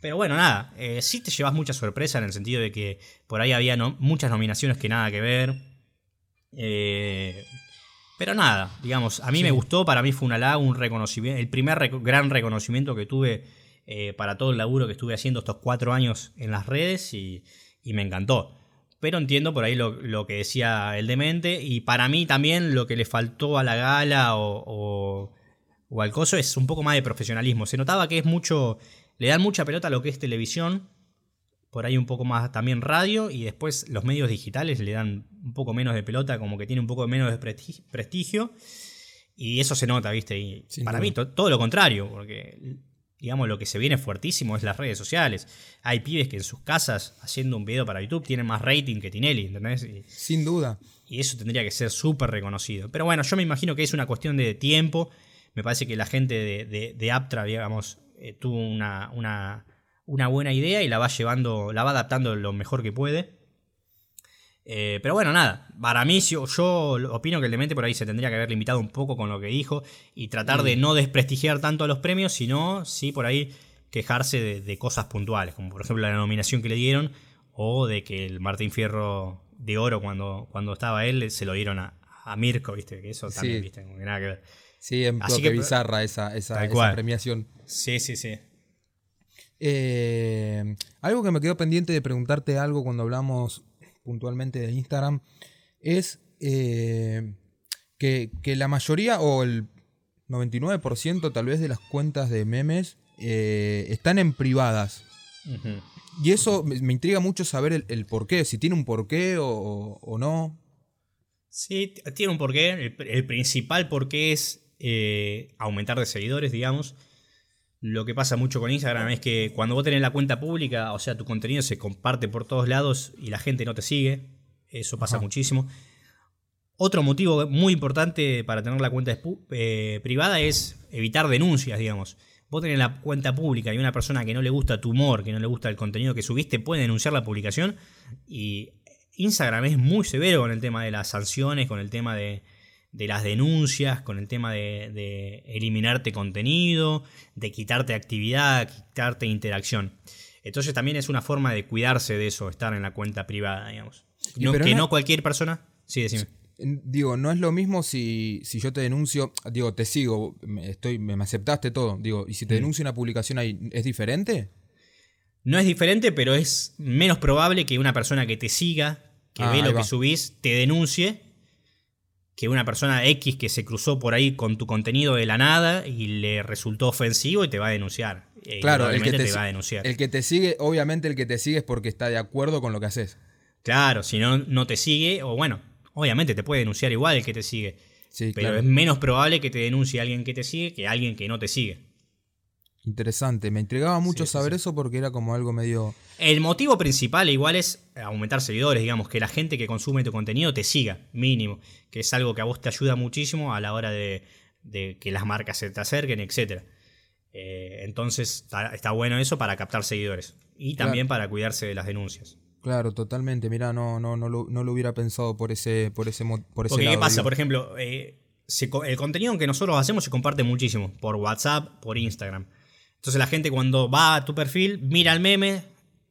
Pero bueno, nada, eh, sí te llevas mucha sorpresa en el sentido de que por ahí había muchas nominaciones que nada que ver. Eh, pero nada, digamos, a mí me gustó, para mí fue un halago, un reconocimiento, el primer gran reconocimiento que tuve eh, para todo el laburo que estuve haciendo estos cuatro años en las redes y, me encantó. Pero entiendo por ahí lo, que decía el demente y para mí también lo que le faltó a la gala o o al coso es un poco más de profesionalismo. Se notaba que es mucho. Le dan mucha pelota a lo que es televisión. Por ahí un poco más también radio. Y después los medios digitales le dan un poco menos de pelota, como que tiene un poco menos de prestigio. Y eso se nota, ¿viste? Y para mí todo lo contrario, porque digamos lo que se viene fuertísimo es las redes sociales. Hay pibes que en sus casas haciendo un video para YouTube tienen más rating que Tinelli, ¿entendés? Sin duda. Y eso tendría que ser súper reconocido. Pero bueno, yo me imagino que es una cuestión de tiempo me parece que la gente de, Aptra, digamos, eh, tuvo una, una, buena idea y la va llevando, la va adaptando lo mejor que puede. Eh, pero bueno, nada, para mí yo, opino que el demente por ahí se tendría que haber limitado un poco con lo que dijo y tratar de no desprestigiar tanto a los premios, sino sí por ahí quejarse de, cosas puntuales, como por ejemplo la nominación que le dieron o de que el Martín Fierro de Oro cuando, cuando estaba él se lo dieron a, Mirko, viste, que eso también, viste, como que nada que ver. Sí, es Así que, bizarra esa, esa, premiación. Sí, sí, sí. Eh, algo que me quedó pendiente de preguntarte algo cuando hablamos puntualmente de Instagram es eh, que, la mayoría o el 99% tal vez de las cuentas de memes eh, están en privadas. Y eso me, intriga mucho saber el, el, porqué, si tiene un porqué o, no. Sí, tiene un porqué. El, el principal porqué es eh, aumentar de seguidores, digamos. Lo que pasa mucho con Instagram es que cuando vos tenés la cuenta pública, o sea, tu contenido se comparte por todos lados y la gente no te sigue. Eso pasa muchísimo. Otro motivo muy importante para tener la cuenta eh, privada es evitar denuncias, digamos. Vos tenés la cuenta pública y una persona que no le gusta tu humor, que no le gusta el contenido que subiste, puede denunciar la publicación. Y Instagram es muy severo con el tema de las sanciones, con el tema de, de las denuncias, con el tema de, eliminarte contenido, de quitarte actividad, quitarte interacción. Entonces también es una forma de cuidarse de eso, estar en la cuenta privada, digamos. que no, cualquier persona. Sí, decime. Digo, no es lo mismo si, si yo te denuncio, digo, te sigo, estoy, me aceptaste todo, digo, y si te mm. denuncio una publicación ahí, ¿es diferente? No es diferente, pero es menos probable que una persona que te siga, que ah, ve lo que subís, te denuncie que una persona X que se cruzó por ahí con tu contenido de la nada y le resultó ofensivo y te va a denunciar. Eh, claro, el que te, va a denunciar. El que te sigue, obviamente el que te sigue es porque está de acuerdo con lo que haces. Claro, si no, no te sigue, o bueno, obviamente te puede denunciar igual el que te sigue. pero es menos probable que te denuncie alguien que te sigue que alguien que no te sigue. Interesante, me intrigaba mucho saber eso porque era como algo medio... El motivo principal igual es aumentar seguidores, digamos, que la gente que consume tu contenido te siga, mínimo, que es algo que a vos te ayuda muchísimo a la hora de, que las marcas se te acerquen, etc. Eh, entonces está, bueno eso para captar seguidores y también para cuidarse de las denuncias. Claro, totalmente. Mira, no, no, no, lo, no lo hubiera pensado por ese, por ese, por ese ¿Qué pasa? Por ejemplo, eh, el contenido que nosotros hacemos se comparte muchísimo por WhatsApp, por Instagram. Entonces la gente cuando va a tu perfil, mira el meme,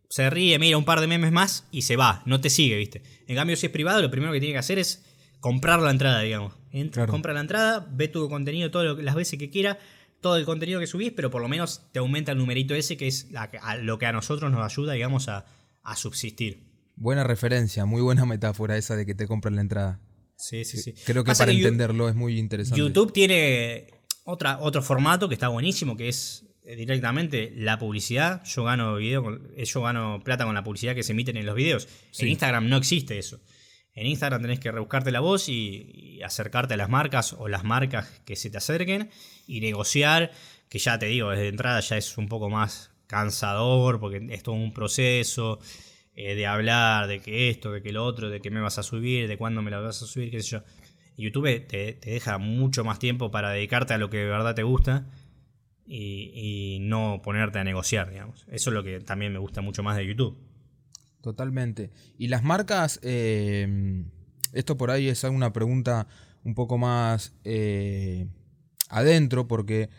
se ríe, mira un par de memes más y se va, no te sigue, ¿viste? En cambio, si es privado, lo primero que tiene que hacer es comprar la entrada, digamos. Entra, Compra la entrada, ve tu contenido todas las veces que quiera, todo el contenido que subís, pero por lo menos te aumenta el numerito ese que es lo que a nosotros nos ayuda, digamos, a, subsistir. Buena referencia, muy buena metáfora esa de que te compran la entrada. Sí, sí, sí. Creo que para entenderlo es muy interesante. YouTube tiene otra, otro formato que está buenísimo, que es directamente la publicidad, yo gano video, eh, yo gano plata con la publicidad que se emiten en los videos. En Instagram no existe eso. En Instagram tenés que rebuscarte la voz y, acercarte a las marcas o las marcas que se te acerquen y negociar, que ya te digo, desde entrada ya es un poco más cansador porque es todo un proceso eh, de hablar, de que esto, de que lo otro, de que me vas a subir, de cuándo me la vas a subir, qué sé yo. YouTube te, deja mucho más tiempo para dedicarte a lo que de verdad te gusta y, y no ponerte a negociar, digamos. Eso es lo que también me gusta mucho más de YouTube. Totalmente. Y las marcas, eh, esto por ahí es una pregunta un poco más eh, adentro, porque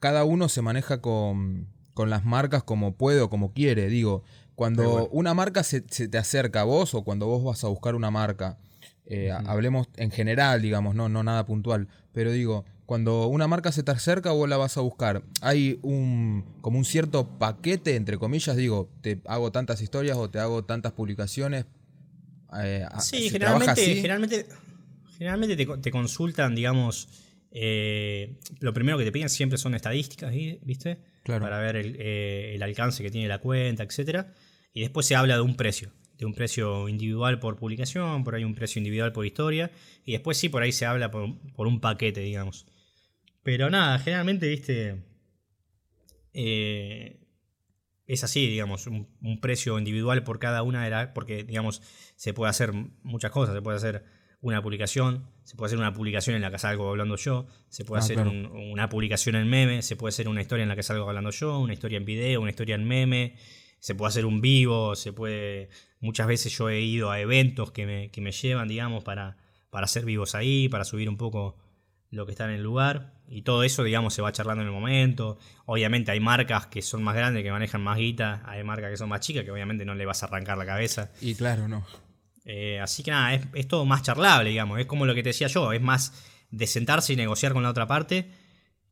cada uno se maneja con, con, las marcas como puede o como quiere. Digo, cuando una marca se, te acerca a vos o cuando vos vas a buscar una marca, eh, hablemos en general, digamos, no, no nada puntual, pero digo, cuando una marca se te acerca, vos la vas a buscar. Hay un como un cierto paquete, entre comillas, digo, te hago tantas historias o te hago tantas publicaciones. Eh, sí, generalmente, generalmente, generalmente te, consultan, digamos, eh, lo primero que te piden siempre son estadísticas, ¿viste? Claro. Para ver el, eh, el, alcance que tiene la cuenta, etc. Y después se habla de un precio, de un precio individual por publicación, por ahí un precio individual por historia, y después sí, por ahí se habla por, por un paquete, digamos. Pero nada, generalmente, viste. Eh, es así, digamos, un, precio individual por cada una de las. Porque, digamos, se puede hacer muchas cosas. Se puede hacer una publicación, se puede hacer una publicación en la que salgo hablando yo, se puede ah, hacer una publicación en meme, se puede hacer una historia en la que salgo hablando yo, una historia en video, una historia en meme, se puede hacer un vivo, se puede. Muchas veces yo he ido a eventos que me, que me llevan, digamos, para, para hacer vivos ahí, para subir un poco lo que está en el lugar. Y todo eso, digamos, se va charlando en el momento. Obviamente hay marcas que son más grandes, que manejan más guita. Hay marcas que son más chicas, que obviamente no le vas a arrancar la cabeza. Y claro, no. Eh, así que nada, es, todo más charlable, digamos. Es como lo que te decía yo, es más de sentarse y negociar con la otra parte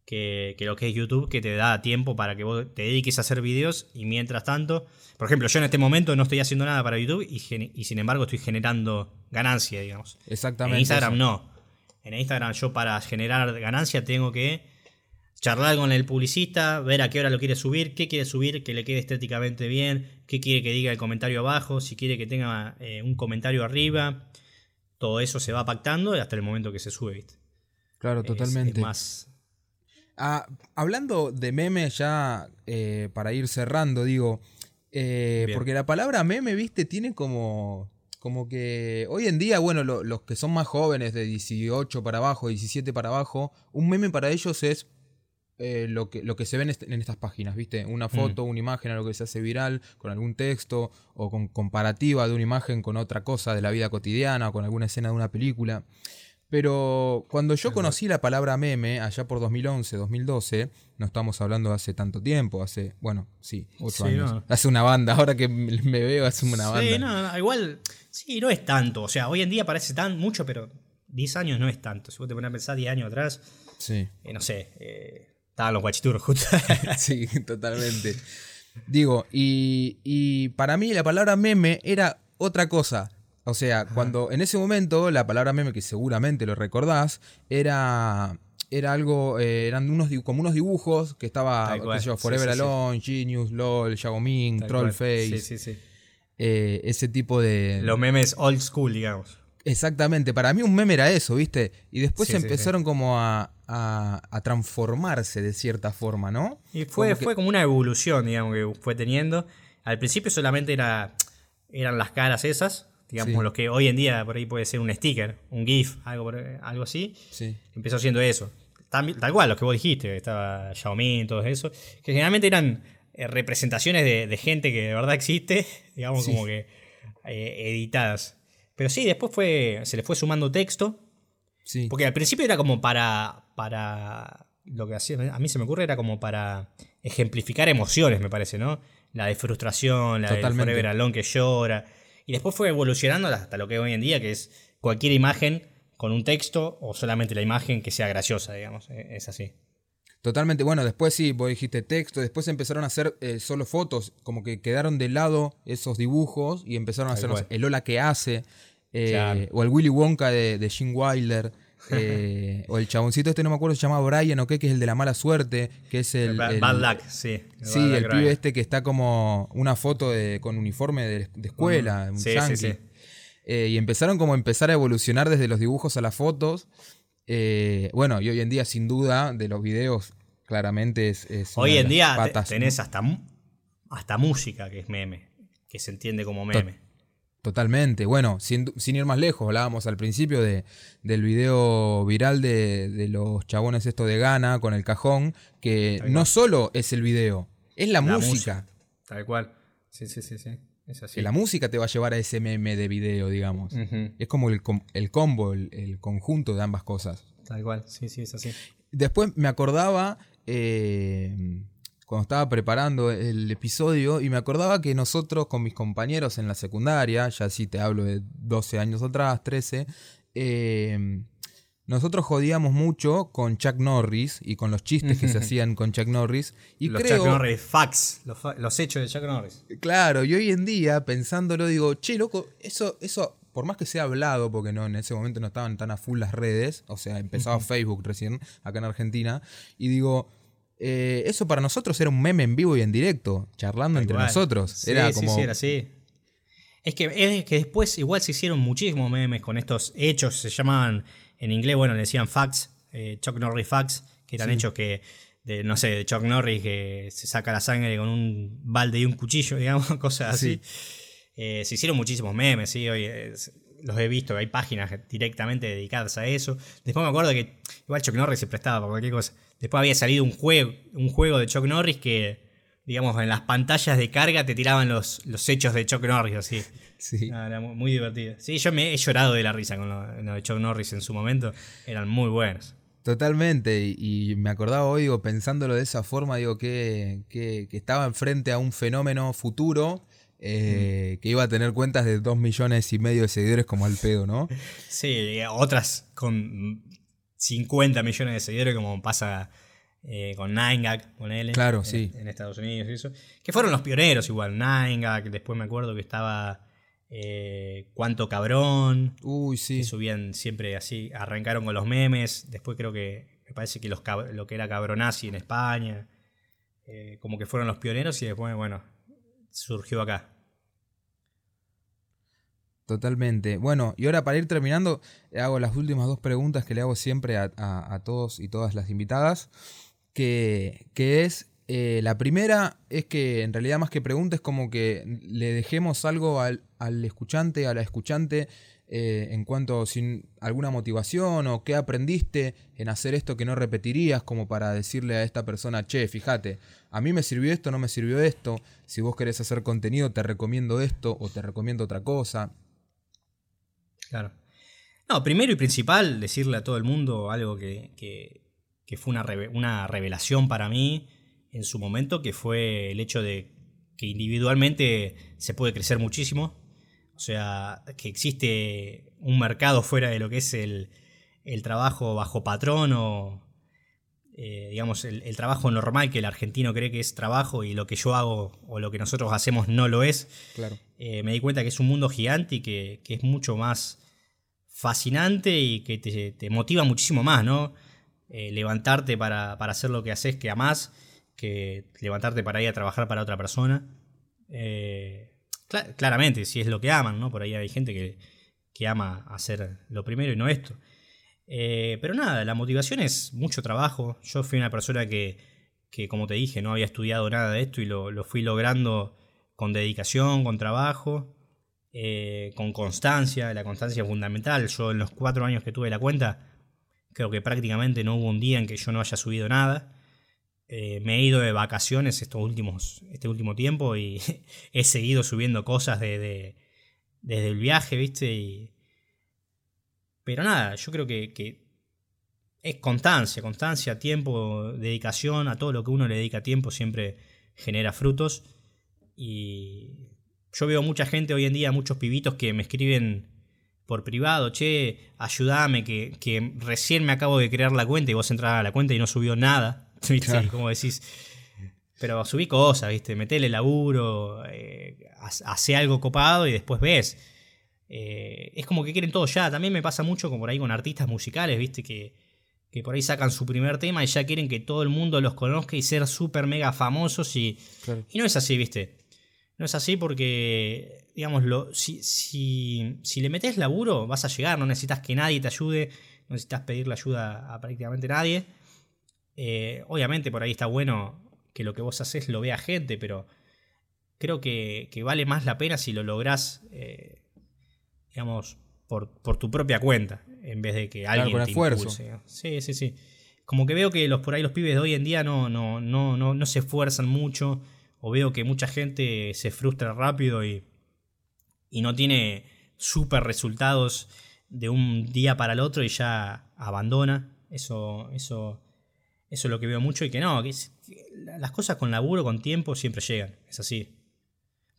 que, lo que es YouTube, que te da tiempo para que vos te dediques a hacer videos y mientras tanto, por ejemplo, yo en este momento no estoy haciendo nada para YouTube y, y sin embargo estoy generando ganancia, digamos. Exactamente. En Instagram no en Instagram yo para generar ganancia tengo que charlar con el publicista, ver a qué hora lo quiere subir, qué quiere subir, que le quede estéticamente bien, qué quiere que diga el comentario abajo, si quiere que tenga eh, un comentario arriba. Todo eso se va pactando hasta el momento que se sube, Claro, totalmente. más... Ah, hablando de memes ya eh, para ir cerrando, digo, eh, porque la palabra meme, viste, tiene como como que hoy en día, bueno, los que son más jóvenes, de 18 para abajo, 17 para abajo, un meme para ellos es eh, lo, que, lo que se ve en, estas páginas, ¿viste? Una mm. foto, una imagen, algo que se hace viral, con algún texto, o con comparativa de una imagen con otra cosa de la vida cotidiana, o con alguna escena de una película. Pero cuando yo conocí la palabra meme, allá por 2011, 2012, no estamos hablando de hace tanto tiempo, hace, bueno, sí, 8 años. Hace una banda, ahora que me veo, hace una banda. Sí, no, igual, sí, no es tanto. O sea, hoy en día parece tan mucho, pero 10 años no es tanto. Si vos te pones a pensar 10 años atrás, sí. Eh, no sé, eh, estaban los guachiturros justo. sí, totalmente. Digo, y, y para mí la palabra meme era otra cosa. O sea, cuando en ese momento la palabra meme, que seguramente lo recordás, era era algo, eh, eran unos como unos dibujos que estaba, Forever Alone, Genius, LOL, Xiaoming, Trollface. Sí, sí, sí. Eh, ese tipo de. Los memes old school, digamos. Exactamente, para mí un meme era eso, ¿viste? Y después empezaron como a, a, transformarse de cierta forma, ¿no? Y fue como, fue como una evolución, digamos, que fue teniendo. Al principio solamente era, eran las caras esas, digamos, lo que hoy en día por ahí puede ser un sticker, un GIF, algo, algo así. Sí. Empezó siendo eso. Tal, tal, cual, lo que vos dijiste, estaba Xiaomi, todo eso, que generalmente eran eh, representaciones de, gente que de verdad existe, digamos, como que eh, editadas. Pero sí, después fue, se le fue sumando texto. Sí. Porque al principio era como para, para, lo que hacía, a mí se me ocurre, era como para ejemplificar emociones, me parece, ¿no? La de frustración, la de Forever Alone que llora. Y después fue evolucionando hasta lo que hoy en día, que es cualquier imagen con un texto o solamente la imagen que sea graciosa, digamos. E, es así. Totalmente. Bueno, después sí, vos dijiste texto, después empezaron a hacer eh, solo fotos, como que quedaron de lado esos dibujos y empezaron a hacer el hola que hace, eh, o el Willy Wonka de, de Gene Wilder. Eh, o el chaboncito este no me acuerdo se llama Brian o qué que es el de la mala suerte que es el, bad, luck sí sí el pibe este que está como una foto de, con uniforme de, escuela un sí, sí, Eh, y empezaron como a empezar a evolucionar desde los dibujos a las fotos. Eh, bueno, y hoy en día, sin duda, de los videos, claramente es. hoy en día tenés hasta, hasta música que es meme, que se entiende como meme. Totalmente. Bueno, sin, ir más lejos, hablábamos al principio de, del video viral de, los chabones esto de Ghana con el cajón, que no solo es el video, es la, música. Tal cual. Sí, sí, sí, sí. Es así. Que la música te va a llevar a ese meme de video, digamos. Es como el, el combo, el, conjunto de ambas cosas. Tal cual, sí, sí, es así. Después me acordaba... Eh, cuando estaba preparando el episodio y me acordaba que nosotros con mis compañeros en la secundaria, ya sí te hablo de 12 años atrás, 13, eh, nosotros jodíamos mucho con Chuck Norris y con los chistes que se hacían con Chuck Norris. Y los Chuck Norris facts, los, hechos de Chuck Norris. Claro, y hoy en día, pensándolo, digo, che, loco, eso, eso, por más que sea hablado, porque no, en ese momento no estaban tan a full las redes, o sea, empezaba Facebook recién, acá en Argentina, y digo, eh, eso para nosotros era un meme en vivo y en directo, charlando entre nosotros. era como... sí, era así. Es que, es que después igual se hicieron muchísimos memes con estos hechos, se llamaban, en inglés, bueno, le decían facts, eh, Chuck Norris facts, que eran hechos que, de, no sé, de Chuck Norris que se saca la sangre con un balde y un cuchillo, digamos, cosas así. Eh, se hicieron muchísimos memes, sí, hoy los he visto, hay páginas directamente dedicadas a eso. Después me acuerdo que igual Chuck Norris se prestaba para cualquier cosa. Después había salido un juego, un juego de Chuck Norris que, digamos, en las pantallas de carga te tiraban los, los hechos de Chuck Norris, así. Sí. Ah, era muy, divertido. Sí, yo me he llorado de la risa con lo, de Chuck Norris en su momento. Eran muy buenos. Totalmente, y, me acordaba hoy, digo, pensándolo de esa forma, digo, que, que, que estaba enfrente a un fenómeno futuro eh, que iba a tener cuentas de 2 millones y medio de seguidores como al pedo, ¿no? Sí, otras con 50 millones de seguidores como pasa eh, con Nine con él. Claro, en, sí. En Estados Unidos y eso. Que fueron los pioneros igual, Nine después me acuerdo que estaba eh, Cuánto Cabrón. Uy, sí. Que subían siempre así, arrancaron con los memes, después creo que me parece que los, lo que era Cabronazi en España. como que fueron los pioneros y después, bueno, surgió acá. Totalmente. Bueno, y ahora para ir terminando, hago las últimas dos preguntas que le hago siempre a, todos y todas las invitadas, que, que es, eh, la primera es que en realidad más que preguntas, como que le dejemos algo al, al escuchante, a la escuchante, eh, en cuanto sin alguna motivación o qué aprendiste en hacer esto que no repetirías como para decirle a esta persona, che, fíjate, a mí me sirvió esto, no me sirvió esto, si vos querés hacer contenido te recomiendo esto o te recomiendo otra cosa. Claro. No, primero y principal, decirle a todo el mundo algo que, que, fue una, una revelación para mí en su momento, que fue el hecho de que individualmente se puede crecer muchísimo, o sea, que existe un mercado fuera de lo que es el, trabajo bajo patrón o, eh, digamos, el, trabajo normal que el argentino cree que es trabajo y lo que yo hago o lo que nosotros hacemos no lo es. Claro. Eh, me di cuenta que es un mundo gigante y que, es mucho más fascinante y que te, motiva muchísimo más, ¿no? Eh, levantarte para, hacer lo que haces que amás, que levantarte para ir a trabajar para otra persona claramente, si es lo que aman, ¿no? Por ahí hay gente que, ama hacer lo primero y no esto. Eh, pero nada, la motivación es mucho trabajo. Yo fui una persona que, como te dije, no había estudiado nada de esto y lo, fui logrando con dedicación, con trabajo, eh, con constancia. La constancia es fundamental. Yo en los cuatro años que tuve la cuenta, creo que prácticamente no hubo un día en que yo no haya subido nada. Eh, me he ido de vacaciones estos últimos, este último tiempo y he seguido subiendo cosas de, desde el viaje, ¿viste? Pero nada, yo creo que, es constancia, constancia, tiempo, dedicación, a todo lo que uno le dedica tiempo siempre genera frutos. Y yo veo mucha gente hoy en día, muchos pibitos que me escriben por privado, che, ayúdame, que, que recién me acabo de crear la cuenta y vos entras a la cuenta y no subió nada. Como decís. Pero subí cosas, ¿viste? Metele laburo, eh, hace algo copado y después ves. Eh, es como que quieren todo ya. También me pasa mucho como por ahí con artistas musicales, ¿viste? Que, que por ahí sacan su primer tema y ya quieren que todo el mundo los conozca y ser súper mega famosos y, y no es así, ¿viste? No es así porque, digamos, si, si, le metes laburo, vas a llegar, no necesitas que nadie te ayude, no necesitas pedirle ayuda a prácticamente nadie. Eh, obviamente por ahí está bueno que lo que vos haces lo vea gente, pero creo que, vale más la pena si lo lográs, eh, digamos, por, tu propia cuenta, en vez de que alguien te esfuerzo. Sí, sí, sí. Como que veo que los por ahí los pibes de hoy en día no, no, no, no, no se esfuerzan mucho o veo que mucha gente se frustra rápido y, y no tiene super resultados de un día para el otro y ya abandona. Eso, eso, eso es lo que veo mucho y que no, que, las cosas con laburo, con tiempo, siempre llegan. Es así.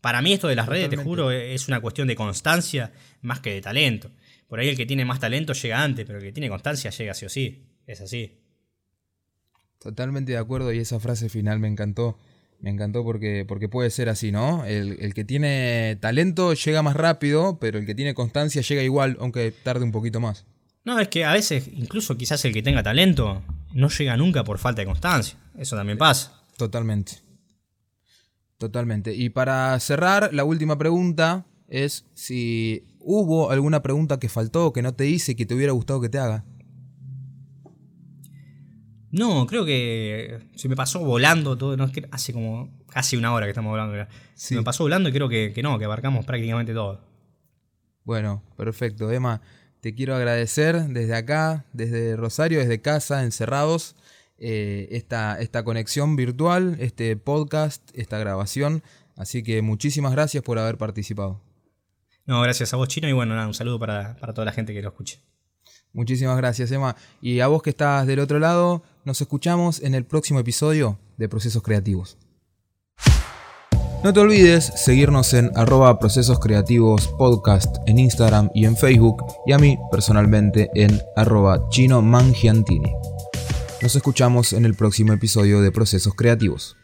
Para mí esto de las redes, te juro, es una cuestión de constancia más que de talento. Por ahí el que tiene más talento llega antes, pero el que tiene constancia llega sí o sí. Es así. Totalmente de acuerdo y esa frase final me encantó. Me encantó porque, porque puede ser así, ¿no? El, que tiene talento llega más rápido, pero el que tiene constancia llega igual, aunque tarde un poquito más. No, es que a veces, incluso quizás el que tenga talento, no llega nunca por falta de constancia. Eso también pasa. Totalmente. Totalmente. Y para cerrar, la última pregunta es si hubo alguna pregunta que faltó, que no te hice, que te hubiera gustado que te haga. No, creo que se me pasó volando todo. No, es que hace como casi una hora que estamos hablando. Se me pasó volando y creo que, no, que abarcamos prácticamente todo. Bueno, perfecto. Emma, te quiero agradecer desde acá, desde Rosario, desde casa, encerrados, eh, esta, esta conexión virtual, este podcast, esta grabación. Así que muchísimas gracias por haber participado. No, gracias a vos, Chino, y bueno, nada, un saludo para, para toda la gente que lo escuche. Muchísimas gracias, Emma. Y a vos que estás del otro lado, nos escuchamos en el próximo episodio de Procesos Creativos. No te olvides seguirnos en arroba procesos creativos podcast en Instagram y en Facebook y a mí personalmente en arroba chino mangiantini. Nos escuchamos en el próximo episodio de Procesos Creativos.